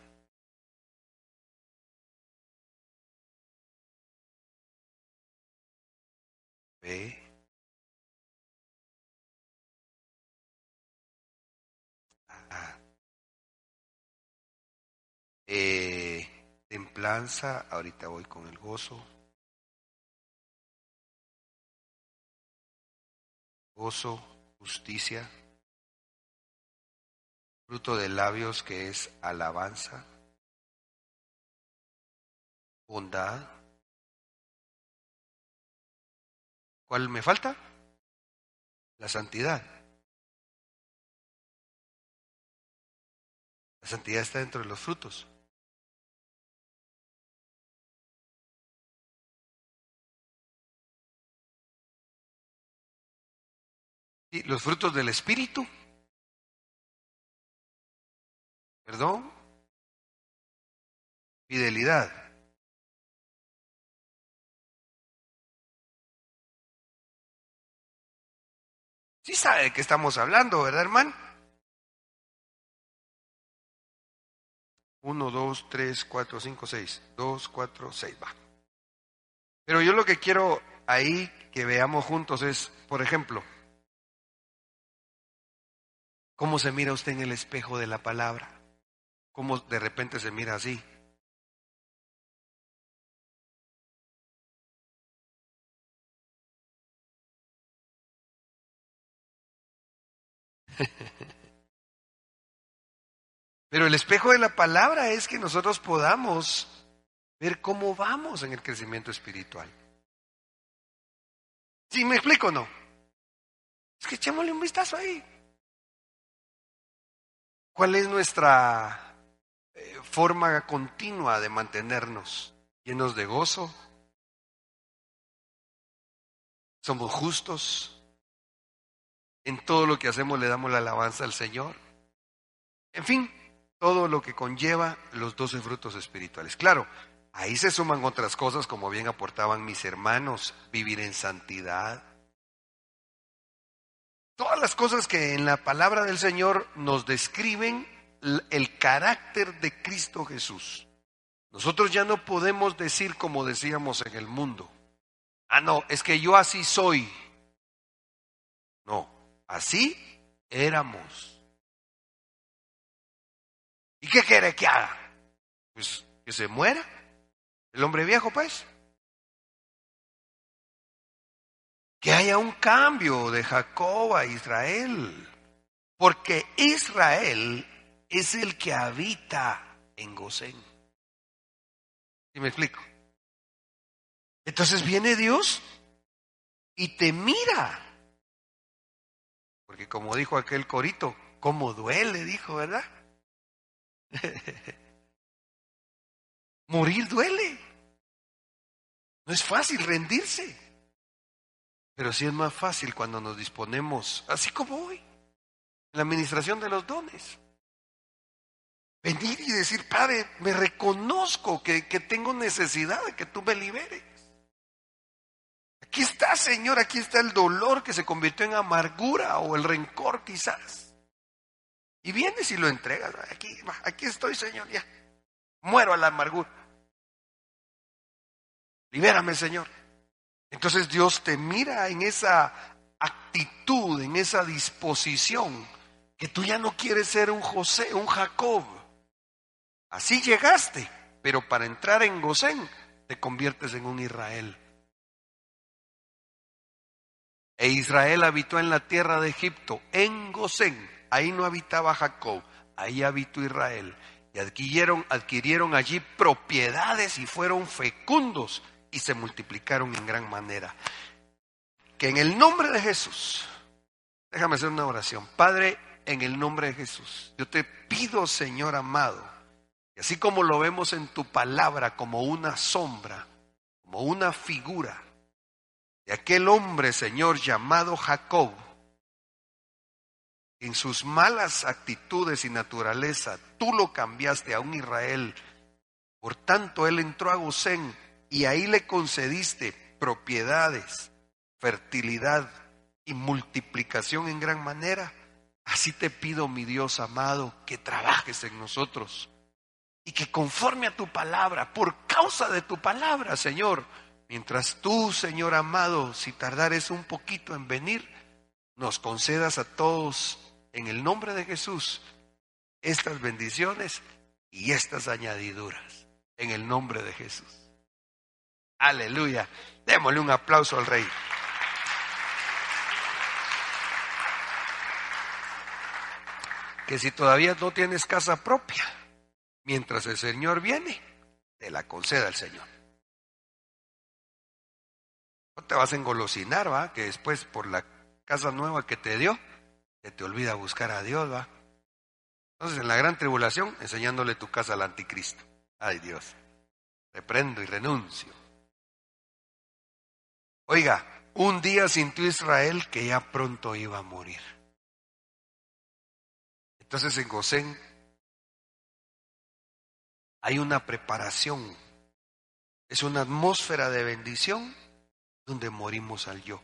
Fe. Ah. Eh, templanza, ahorita voy con el gozo. Gozo, justicia, fruto de labios que es alabanza, bondad. ¿Cuál me falta? La santidad. La santidad está dentro de los frutos. ¿Y los frutos del Espíritu? Perdón. Fidelidad. Sí sabe de qué estamos hablando, ¿verdad, hermano? Uno, dos, tres, cuatro, cinco, seis. Dos, cuatro, seis, va. Pero yo lo que quiero ahí que veamos juntos es, por ejemplo, ¿cómo se mira usted en el espejo de la palabra? ¿Cómo de repente se mira así? Pero el espejo de la palabra es que nosotros podamos ver cómo vamos en el crecimiento espiritual. ¿Sí me explico o no? Es que echémosle un vistazo ahí. ¿Cuál es nuestra eh, forma continua de mantenernos llenos de gozo? ¿Somos justos? ¿En todo lo que hacemos le damos la alabanza al Señor? En fin, todo lo que conlleva los doce frutos espirituales. Claro, ahí se suman otras cosas como bien aportaban mis hermanos, vivir en santidad. Todas las cosas que en la palabra del Señor nos describen el carácter de Cristo Jesús. Nosotros ya no podemos decir como decíamos en el mundo. Ah, no, es que yo así soy. No, así éramos. ¿Y qué quiere que haga? Pues que se muera. El hombre viejo, pues. Que haya un cambio de Jacob a Israel, porque Israel es el que habita en Gosén. ¿Sí me explico? Entonces viene Dios y te mira. Porque como dijo aquel corito, cómo duele, dijo, ¿verdad? Morir duele. No es fácil rendirse. Pero sí es más fácil cuando nos disponemos, así como hoy, en la administración de los dones. Venir y decir, Padre, me reconozco que, que tengo necesidad de que tú me liberes. Aquí está, Señor, aquí está el dolor que se convirtió en amargura o el rencor quizás. Y vienes y lo entregas. Aquí, aquí estoy, Señor, ya. Muero a la amargura. Libérame, Señor. Entonces Dios te mira en esa actitud, en esa disposición, que tú ya no quieres ser un José, un Jacob. Así llegaste, pero para entrar en Gosén te conviertes en un Israel. E Israel habitó en la tierra de Egipto, en Gosén. Ahí no habitaba Jacob, ahí habitó Israel. Y adquirieron, adquirieron allí propiedades y fueron fecundos y se multiplicaron en gran manera. Que en el nombre de Jesús, déjame hacer una oración. Padre, en el nombre de Jesús, yo te pido, Señor amado, y así como lo vemos en tu palabra como una sombra, como una figura de aquel hombre, Señor, llamado Jacob, en sus malas actitudes y naturaleza, tú lo cambiaste a un Israel. Por tanto, él entró a Gosén y ahí le concediste propiedades, fertilidad y multiplicación en gran manera. Así te pido, mi Dios amado, que trabajes en nosotros y que conforme a tu palabra, por causa de tu palabra, Señor, mientras tú, Señor amado, si tardares un poquito en venir, nos concedas a todos en el nombre de Jesús estas bendiciones y estas añadiduras, en el nombre de Jesús. Aleluya. Démosle un aplauso al Rey. Que si todavía no tienes casa propia, mientras el Señor viene, te la conceda el Señor. No te vas a engolosinar, ¿va? Que después por la casa nueva que te dio, se te olvida buscar a Dios, ¿va? Entonces en la gran tribulación, enseñándole tu casa al anticristo. Ay Dios, reprendo y renuncio. Oiga, un día sintió Israel que ya pronto iba a morir. Entonces en Gosén hay una preparación, es una atmósfera de bendición donde morimos al yo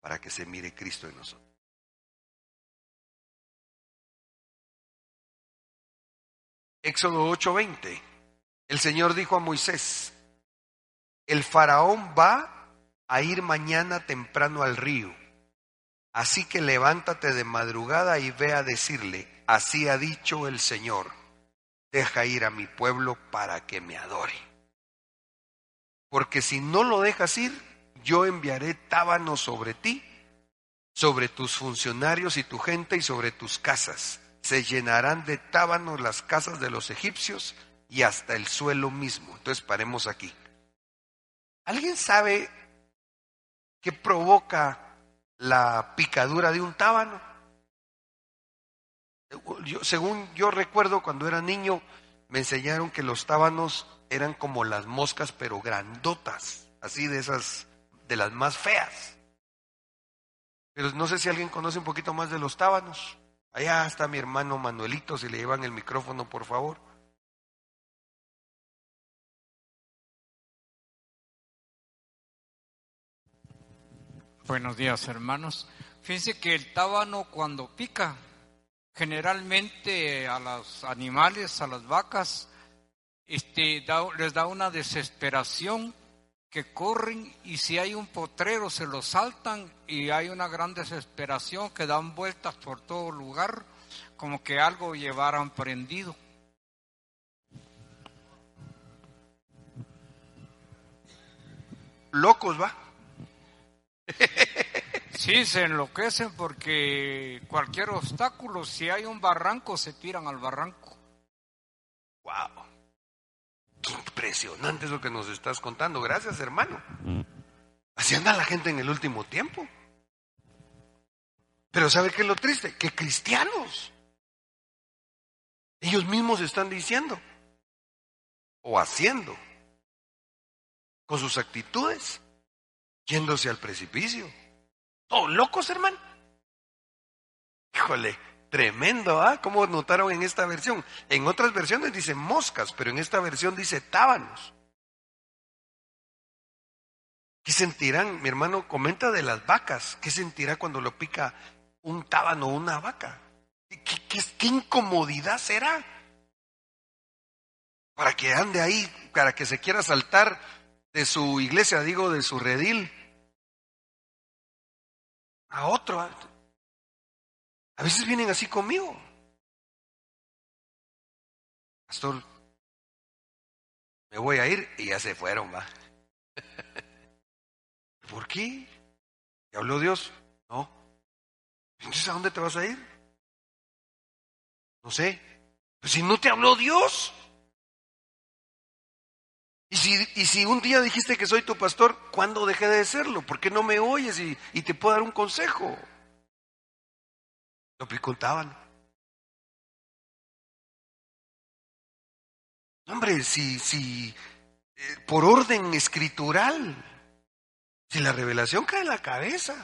para que se mire Cristo en nosotros. Éxodo 8:20. El Señor dijo a Moisés, el faraón va a ir mañana temprano al río, así que levántate de madrugada y ve a decirle, así ha dicho el Señor, deja ir a mi pueblo para que me adore. Porque si no lo dejas ir, yo enviaré tábanos sobre ti, sobre tus funcionarios y tu gente y sobre tus casas. Se llenarán de tábanos las casas de los egipcios y hasta el suelo mismo. Entonces paremos aquí. ¿Alguien sabe qué provoca la picadura de un tábano? Según yo recuerdo cuando era niño, me enseñaron que los tábanos eran como las moscas, pero grandotas, así de esas de las más feas. Pero no sé si alguien conoce un poquito más de los tábanos. Allá está mi hermano Manuelito, si le llevan el micrófono, por favor. Buenos días, hermanos. Fíjense que el tábano cuando pica, generalmente a los animales, a las vacas, este, les da una desesperación que corren y si hay un potrero se lo saltan y hay una gran desesperación que dan vueltas por todo lugar como que algo llevaran prendido. Locos, va. Sí, se enloquecen porque cualquier obstáculo, si hay un barranco, se tiran al barranco. Wow. Qué impresionante es lo que nos estás contando. Gracias, hermano. Así anda la gente en el último tiempo. Pero ¿sabe qué es lo triste? Que cristianos, ellos mismos están diciendo o haciendo con sus actitudes, yéndose al precipicio. Oh, locos, hermano. Híjole, tremendo, ¿ah? ¿Cómo notaron en esta versión? En otras versiones dice moscas, pero en esta versión dice tábanos. ¿Qué sentirán? Mi hermano comenta de las vacas. ¿Qué sentirá cuando lo pica un tábano o una vaca? ¿Qué, qué, qué incomodidad será? Para que ande ahí, para que se quiera saltar de su iglesia, digo, de su redil, a otro. A veces vienen así conmigo. Pastor, me voy a ir y ya se fueron, va. ¿Por qué? ¿Te habló Dios? No. Entonces, ¿a dónde te vas a ir? No sé. Pues si no te habló Dios. Y si, y si un día dijiste que soy tu pastor, ¿cuándo dejé de serlo? ¿Por qué no me oyes y, y te puedo dar un consejo? Lo preguntaban. Hombre, si, si, eh, por orden escritural, si la revelación cae en la cabeza.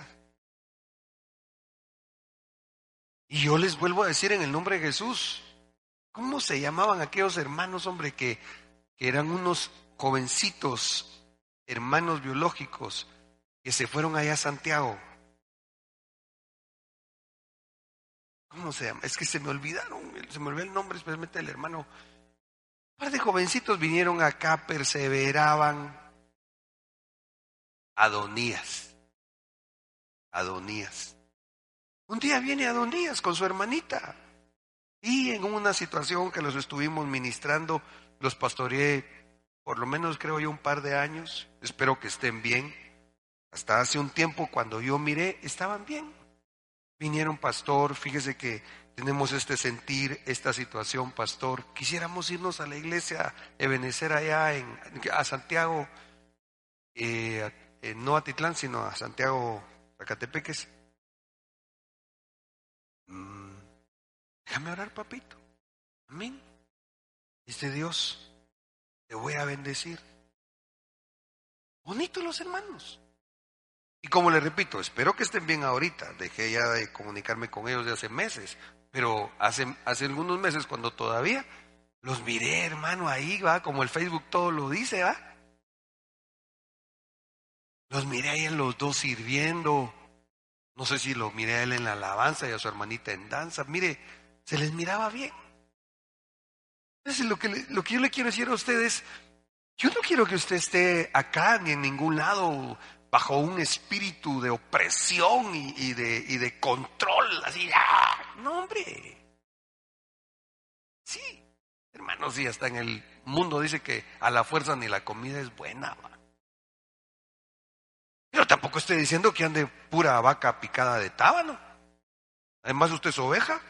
Y yo les vuelvo a decir en el nombre de Jesús, ¿cómo se llamaban aquellos hermanos, hombre, que, que eran unos jovencitos, hermanos biológicos, que se fueron allá a Santiago. ¿Cómo se llama? Es que se me olvidaron, se me olvidó el nombre, especialmente el hermano. Un par de jovencitos vinieron acá, perseveraban. Adonías. Adonías. Un día viene Adonías con su hermanita. Y en una situación que los estuvimos ministrando, los pastoreé por lo menos creo yo un par de años, espero que estén bien. Hasta hace un tiempo cuando yo miré, estaban bien. Vinieron, pastor, fíjese que tenemos este sentir, esta situación, pastor. Quisiéramos irnos a la iglesia, Ebenecer allá en, a Santiago, eh, no a Titlán, sino a Santiago, Zacatepeques. Mm, déjame orar, papito. Amén. Dice Dios, te voy a bendecir. Bonitos los hermanos. Y como les repito, espero que estén bien ahorita. Dejé ya de comunicarme con ellos de hace meses, pero hace, hace algunos meses cuando todavía los miré, hermano, ahí va, como el Facebook todo lo dice, va. Los miré ahí en los dos sirviendo. No sé si lo miré a él en la alabanza y a su hermanita en danza. Mire, se les miraba bien. Lo que, lo que yo le quiero decir a ustedes, yo no quiero que usted esté acá ni en ningún lado bajo un espíritu de opresión y, de, y de, control, así, ¡ah! no hombre. Sí, hermanos, sí, hasta en el mundo dice que a la fuerza ni la comida es buena. Pero tampoco estoy diciendo que ande pura vaca picada de tábano. Además, usted es oveja.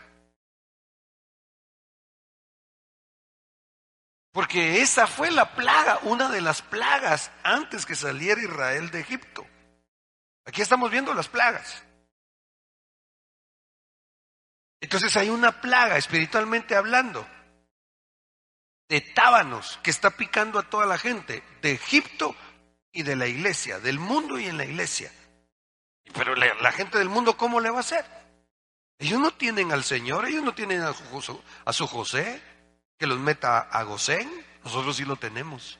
Porque esa fue la plaga, una de las plagas antes que saliera Israel de Egipto. Aquí estamos viendo las plagas. Entonces hay una plaga, espiritualmente hablando, de tábanos que está picando a toda la gente, de Egipto y de la iglesia, del mundo y en la iglesia. Pero la, gente del mundo, ¿cómo le va a hacer? Ellos no tienen al Señor, ellos no tienen a su, a su José, que los meta a Gosén, nosotros sí lo tenemos.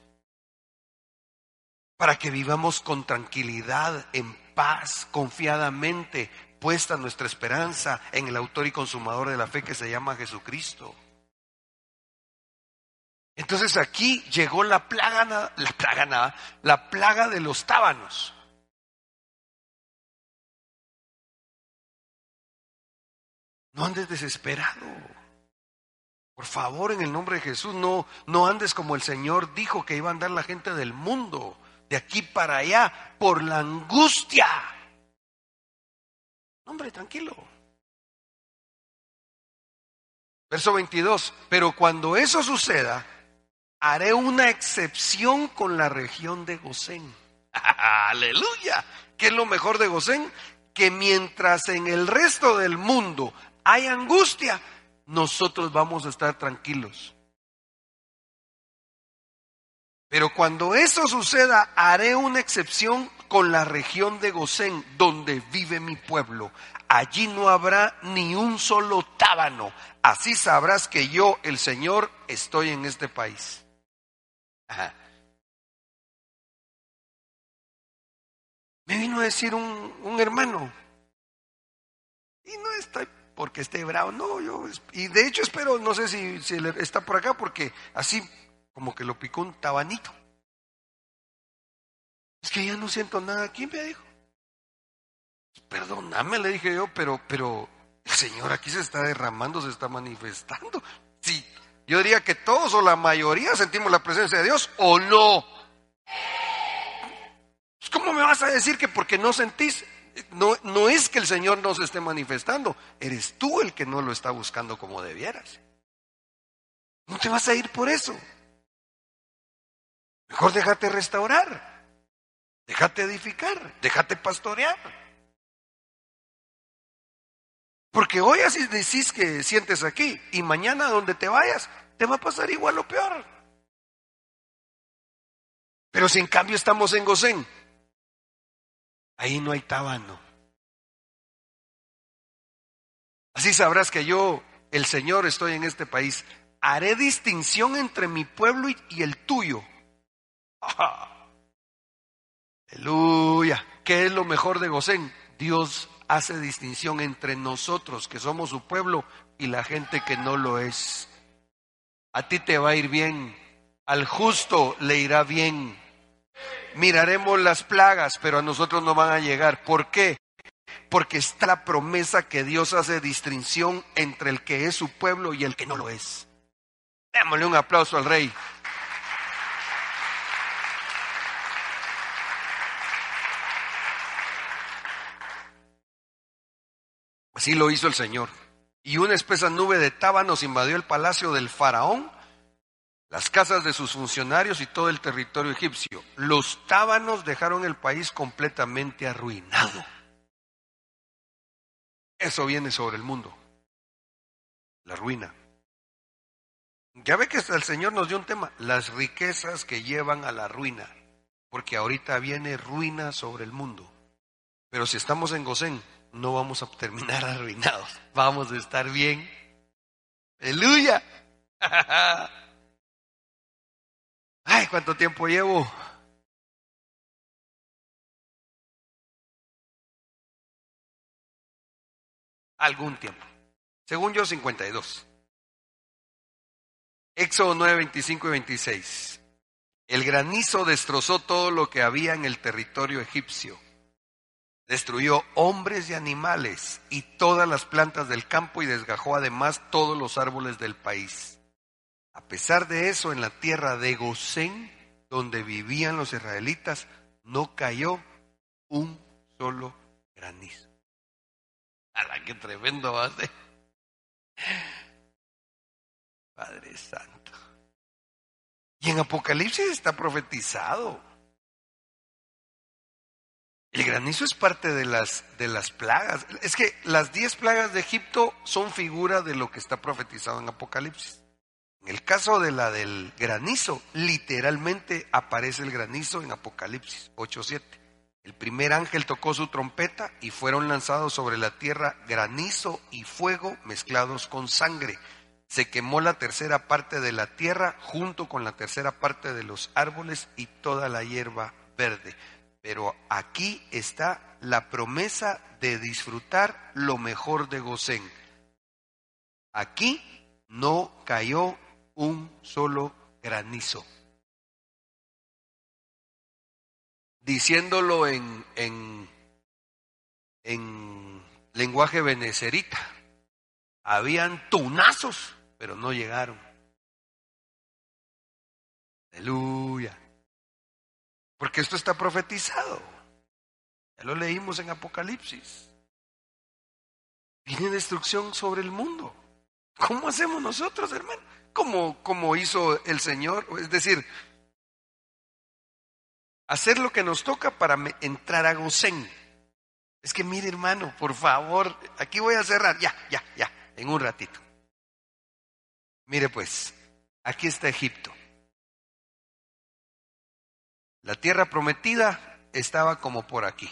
Para que vivamos con tranquilidad, en paz, confiadamente, puesta nuestra esperanza en el autor y consumador de la fe que se llama Jesucristo. Entonces aquí llegó la plaga, la plaga, la plaga de los tábanos. No andes desesperado. Por favor, en el nombre de Jesús, no, no andes como el Señor dijo que iba a andar la gente del mundo, de aquí para allá, por la angustia. Hombre, tranquilo. Verso 22, pero cuando eso suceda, haré una excepción con la región de Gosén. Aleluya. ¿Qué es lo mejor de Gosén? Que mientras en el resto del mundo hay angustia, nosotros vamos a estar tranquilos. Pero cuando eso suceda, haré una excepción con la región de Gosén, donde vive mi pueblo. Allí no habrá ni un solo tábano. Así sabrás que yo, el Señor, estoy en este país. Me vino a decir un, un hermano, y no estoy porque esté bravo, no, yo, y de hecho espero, no sé si, está por acá, porque así como que lo picó un tabanito. Es que ya no siento nada. ¿Quién me dijo? Perdóname, le dije yo, pero, pero el Señor aquí se está derramando, se está manifestando. Sí, yo diría que todos o la mayoría sentimos la presencia de Dios o no. Pues, ¿Cómo me vas a decir que porque no sentís? No, no es que el Señor no se esté manifestando, eres tú el que no lo está buscando como debieras. No te vas a ir por eso. Mejor déjate restaurar, déjate edificar, déjate pastorear. Porque hoy así decís que sientes aquí y mañana donde te vayas te va a pasar igual o peor. Pero si en cambio estamos en Gosén, ahí no hay tábano. Así sabrás que yo, el Señor, estoy en este país. Haré distinción entre mi pueblo y el tuyo Aleluya. ¿Qué es lo mejor de Gosén? Dios hace distinción entre nosotros, que somos su pueblo, y la gente que no lo es. A ti te va a ir bien, al justo le irá bien. Miraremos las plagas, pero a nosotros no van a llegar. ¿Por qué? Porque está la promesa que Dios hace distinción entre el que es su pueblo y el que no lo es. Démosle un aplauso al rey. Así lo hizo el Señor. Y una espesa nube de tábanos invadió el palacio del faraón, las casas de sus funcionarios y todo el territorio egipcio. Los tábanos dejaron el país completamente arruinado. Eso viene sobre el mundo. La ruina. Ya ve que el Señor nos dio un tema, las riquezas que llevan a la ruina, porque ahorita viene ruina sobre el mundo. Pero si estamos en Gosén, no vamos a terminar arruinados, vamos a estar bien. Aleluya. Ay, ¿cuánto tiempo llevo? Algún tiempo. Según yo, 52. Éxodo 9, 25 y 26. El granizo destrozó todo lo que había en el territorio egipcio Destruyó hombres y animales y todas las plantas del campo y desgajó además todos los árboles del país. A pesar de eso, en la tierra de Gosén, donde vivían los israelitas, no cayó un solo granizo. ¡Hala, qué tremendo va a ser! Padre Santo. Y en Apocalipsis está profetizado el granizo es parte de las, de las plagas. Es que las diez plagas de Egipto son figura de lo que está profetizado en Apocalipsis. En el caso de la del granizo, literalmente aparece el granizo en Apocalipsis 8.7. El primer ángel tocó su trompeta y fueron lanzados sobre la tierra granizo y fuego mezclados con sangre. Se quemó la tercera parte de la tierra junto con la tercera parte de los árboles y toda la hierba verde. Pero aquí está la promesa de disfrutar lo mejor de Gosén. Aquí no cayó un solo granizo. Diciéndolo en, en, en lenguaje benecerita, habían tunazos, pero no llegaron. Aleluya. Porque esto está profetizado. Ya lo leímos en Apocalipsis. Viene destrucción sobre el mundo. ¿Cómo hacemos nosotros, hermano? ¿Cómo, como hizo el Señor? Es decir, hacer lo que nos toca para entrar a Gosén. Es que mire, hermano, por favor, aquí voy a cerrar, ya, ya, ya, en un ratito. Mire pues, aquí está Egipto. La tierra prometida estaba como por aquí.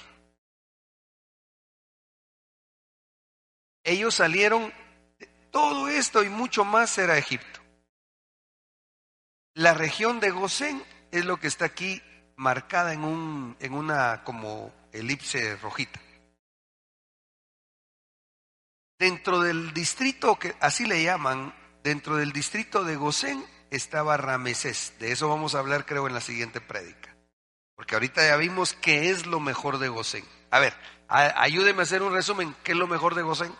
Ellos salieron, todo esto y mucho más era Egipto. La región de Gosén es lo que está aquí marcada en, un, en una como elipse rojita. Dentro del distrito, que así le llaman, dentro del distrito de Gosén estaba Ramesés. De eso vamos a hablar creo en la siguiente prédica. Porque ahorita ya vimos qué es lo mejor de Gosén. A ver, ayúdeme a hacer un resumen. ¿Qué es lo mejor de Gosén?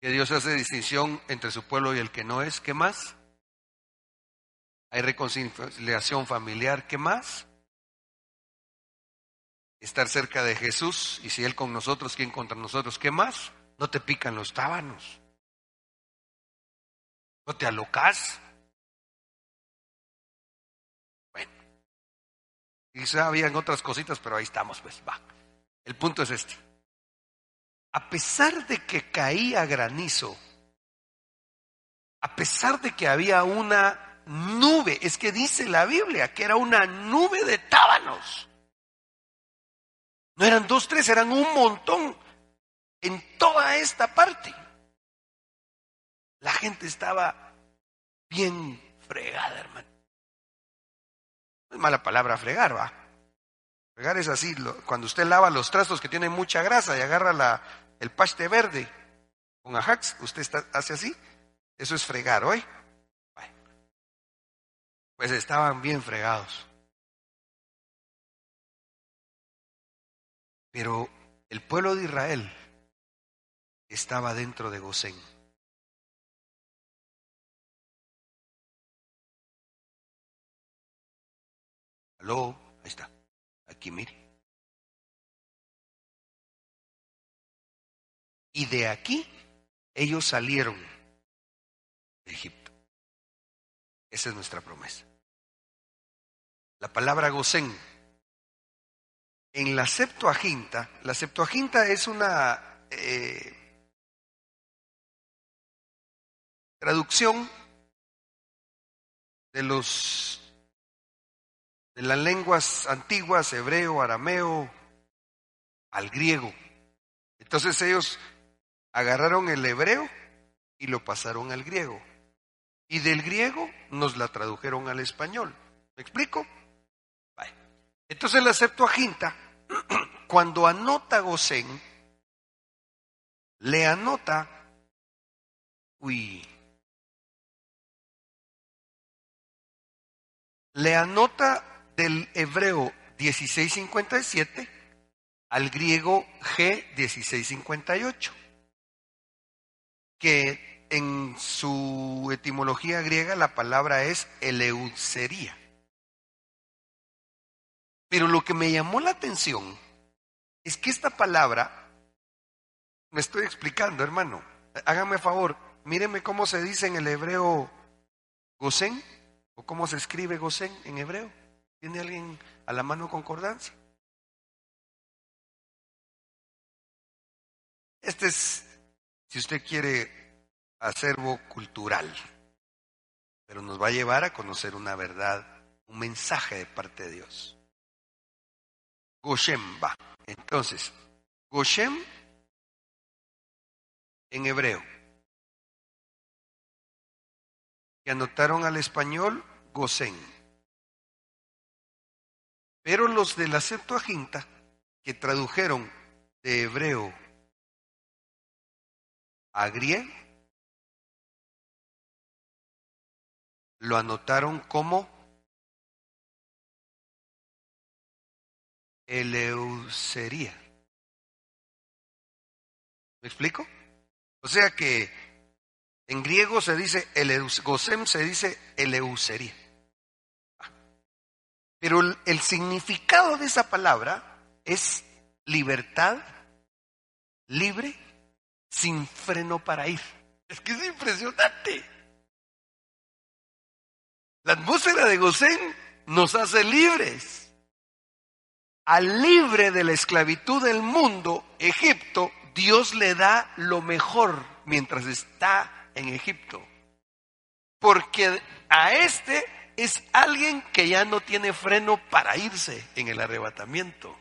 Que Dios hace distinción entre su pueblo y el que no es. ¿Qué más? Hay reconciliación familiar. ¿Qué más? Estar cerca de Jesús y si Él con nosotros, ¿quién contra nosotros? ¿Qué más? No te pican los tábanos. No te alocas. Bueno, quizá habían otras cositas, pero ahí estamos, pues va. El punto es este. A pesar de que caía granizo, a pesar de que había una nube, es que dice la Biblia que era una nube de tábanos. No eran dos, tres, eran un montón en toda esta parte. La gente estaba bien fregada, hermano. No es mala palabra fregar, va. Fregar es así, cuando usted lava los trastos que tienen mucha grasa y agarra el paste verde con ajax, usted hace así, eso es fregar, ¿oye? pues estaban bien fregados. Pero el pueblo de Israel estaba dentro de Gosén. Aló, ahí está. Y de aquí ellos salieron de Egipto. Esa es nuestra promesa. La palabra Gosén. En la Septuaginta, la Septuaginta es una eh, traducción de los de las lenguas antiguas, hebreo, arameo, al griego. Entonces ellos agarraron el hebreo y lo pasaron al griego. Y del griego nos la tradujeron al español. ¿Me explico? Entonces la Septuaginta, cuando anota Gosén, le anota, uy, le anota del hebreo 1657 al griego G 1658, que en su etimología griega la palabra es eleucería. Pero lo que me llamó la atención es que esta palabra, me estoy explicando, hermano, hágame favor, míreme cómo se dice en el hebreo Gosén, o cómo se escribe Gosén en hebreo. ¿Tiene alguien a la mano concordancia? Este es, si usted quiere, acervo cultural, pero nos va a llevar a conocer una verdad, un mensaje de parte de Dios. Goshem va. Entonces, Goshem en hebreo. Que anotaron al español Gosén. Pero los de la Septuaginta, que tradujeron de hebreo a griego, lo anotaron como eleucería. ¿Me explico? O sea que en griego se dice gosem se dice eleucería. Pero el, significado de esa palabra es libertad, libre sin freno para ir. Es que es impresionante. La atmósfera de Gosén nos hace libres. Al libre de la esclavitud del mundo, Egipto, Dios le da lo mejor mientras está en Egipto. Porque a este es alguien que ya no tiene freno para irse en el arrebatamiento.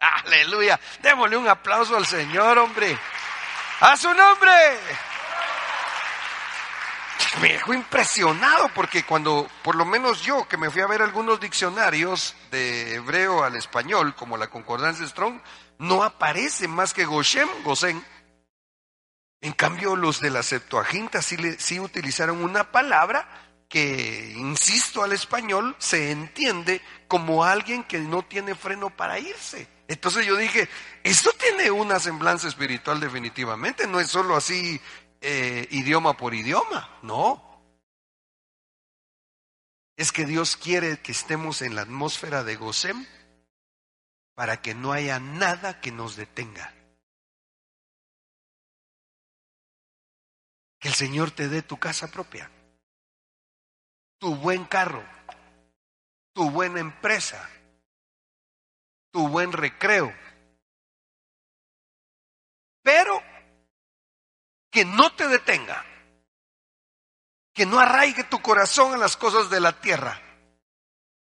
Aleluya. Démosle un aplauso al Señor, hombre. A su nombre. Me dejó impresionado porque cuando, por lo menos yo, que me fui a ver algunos diccionarios de hebreo al español, como la concordancia Strong, no aparece más que Goshem, Gosén. En cambio, los de la Septuaginta sí, sí utilizaron una palabra que, insisto, al español se entiende como alguien que no tiene freno para irse. Entonces yo dije, esto tiene una semblanza espiritual definitivamente, no es solo así eh, idioma por idioma, no. Es que Dios quiere que estemos en la atmósfera de Gosem para que no haya nada que nos detenga. Que el Señor te dé tu casa propia, tu buen carro, tu buena empresa, tu buen recreo. Pero que no te detenga, que no arraigue tu corazón en las cosas de la tierra,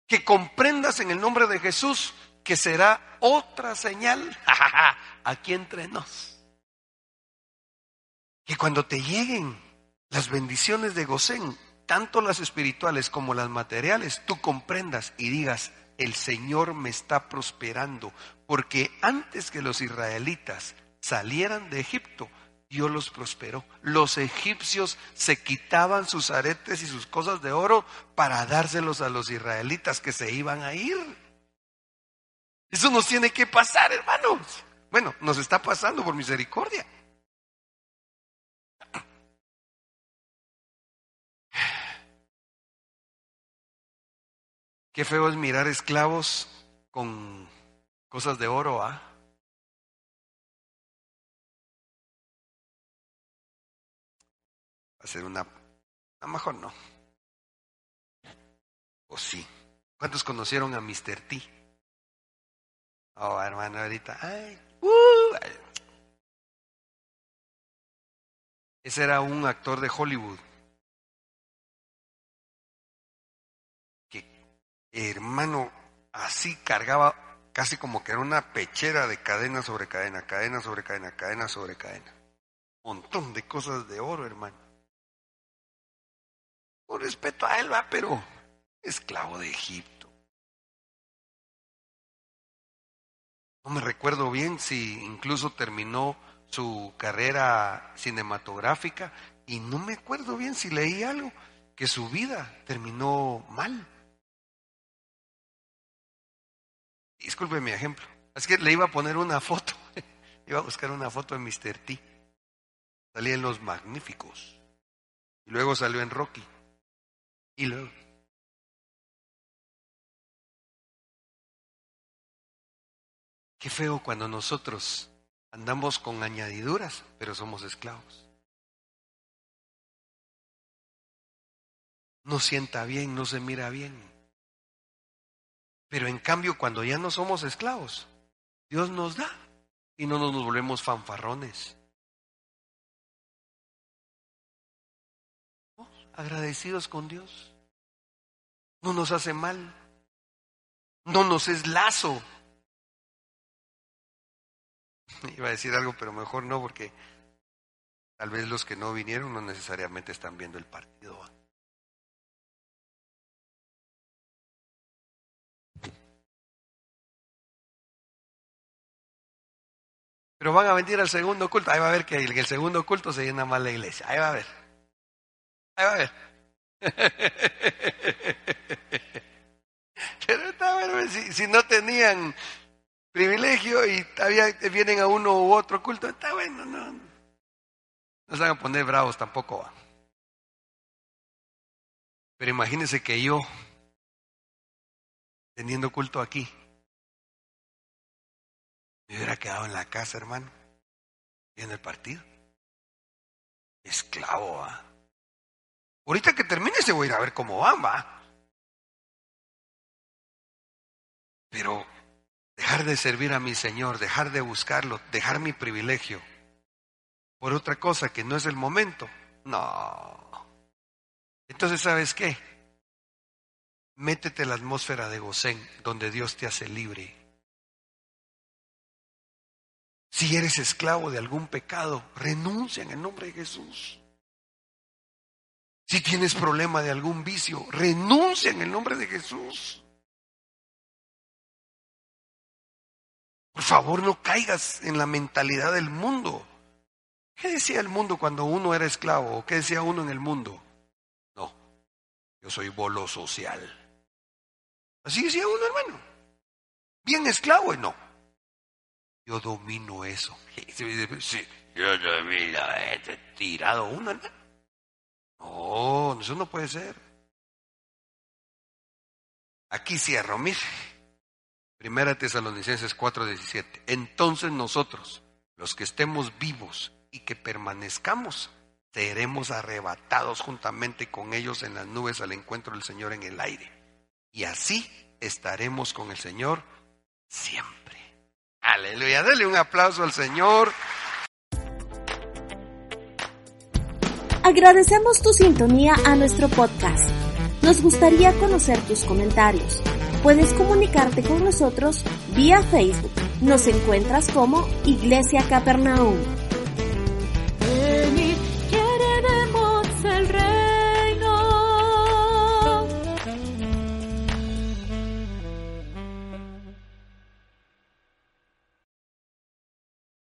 que comprendas en el nombre de Jesús que será otra señal aquí entre nos. Que cuando te lleguen las bendiciones de Gosén, tanto las espirituales como las materiales, tú comprendas y digas, el Señor me está prosperando, porque antes que los israelitas salieran de Egipto, Dios los prosperó. Los egipcios se quitaban sus aretes y sus cosas de oro para dárselos a los israelitas que se iban a ir. Eso nos tiene que pasar, hermanos. Bueno, nos está pasando por misericordia. Qué feo es mirar esclavos con cosas de oro, ¿ah? hacer una... A mejor no. O sí. ¿Cuántos conocieron a Mr. T? Oh, hermano, ahorita. Ay, uh, ese era un actor de Hollywood. Hermano, así cargaba casi como que era una pechera de cadena sobre cadena, cadena sobre cadena, cadena sobre cadena. Montón de cosas de oro, hermano. Con respeto a él, va, pero esclavo de Egipto. No me recuerdo bien si incluso terminó su carrera cinematográfica y no me acuerdo bien si leí algo, que su vida terminó mal. Disculpe mi ejemplo. Es que le iba a poner una foto. iba a buscar una foto de Mr. T. Salía en Los Magníficos. Y luego salió en Rocky. Y luego. Qué feo cuando nosotros andamos con añadiduras, pero somos esclavos. No sienta bien, no se mira bien. Pero en cambio, cuando ya no somos esclavos, Dios nos da y no nos volvemos fanfarrones. agradecidos con Dios. No nos hace mal. No nos es lazo. Iba a decir algo, pero mejor no, porque tal vez los que no vinieron no necesariamente están viendo el partido. Pero van a venir al segundo culto. Ahí va a ver que el, segundo culto se llena más la iglesia. Ahí va a ver. Ahí va a ver. Pero está bueno, si, no tenían privilegio y todavía vienen a uno u otro culto, está bueno, no. No se van a poner bravos tampoco. Pero imagínense que yo, teniendo culto aquí, me hubiera quedado en la casa, hermano. y en el partido. Esclavo, ¿va? Ahorita que termine se voy a ir a ver cómo va. Pero dejar de servir a mi Señor, dejar de buscarlo, dejar mi privilegio por otra cosa que no es el momento, no. Entonces, ¿sabes qué? Métete en la atmósfera de Gosén, donde Dios te hace libre. Si eres esclavo de algún pecado, renuncia en el nombre de Jesús. Si tienes problema de algún vicio, renuncia en el nombre de Jesús. Por favor, no caigas en la mentalidad del mundo. ¿Qué decía el mundo cuando uno era esclavo? ¿O qué decía uno en el mundo? No, yo soy bolo social. Así decía uno, hermano. Bien esclavo, no. Yo domino eso. Yo domino este tirado uno, hermano. No, eso no puede ser. Aquí cierro, mire. Primera Tesalonicenses 4:17. Entonces nosotros, los que estemos vivos y que permanezcamos, seremos arrebatados juntamente con ellos en las nubes al encuentro del Señor en el aire. Y así estaremos con el Señor siempre. Aleluya. Dele un aplauso al Señor. Agradecemos tu sintonía a nuestro podcast. Nos gustaría conocer tus comentarios. Puedes comunicarte con nosotros vía Facebook. Nos encuentras como Iglesia Capernaum.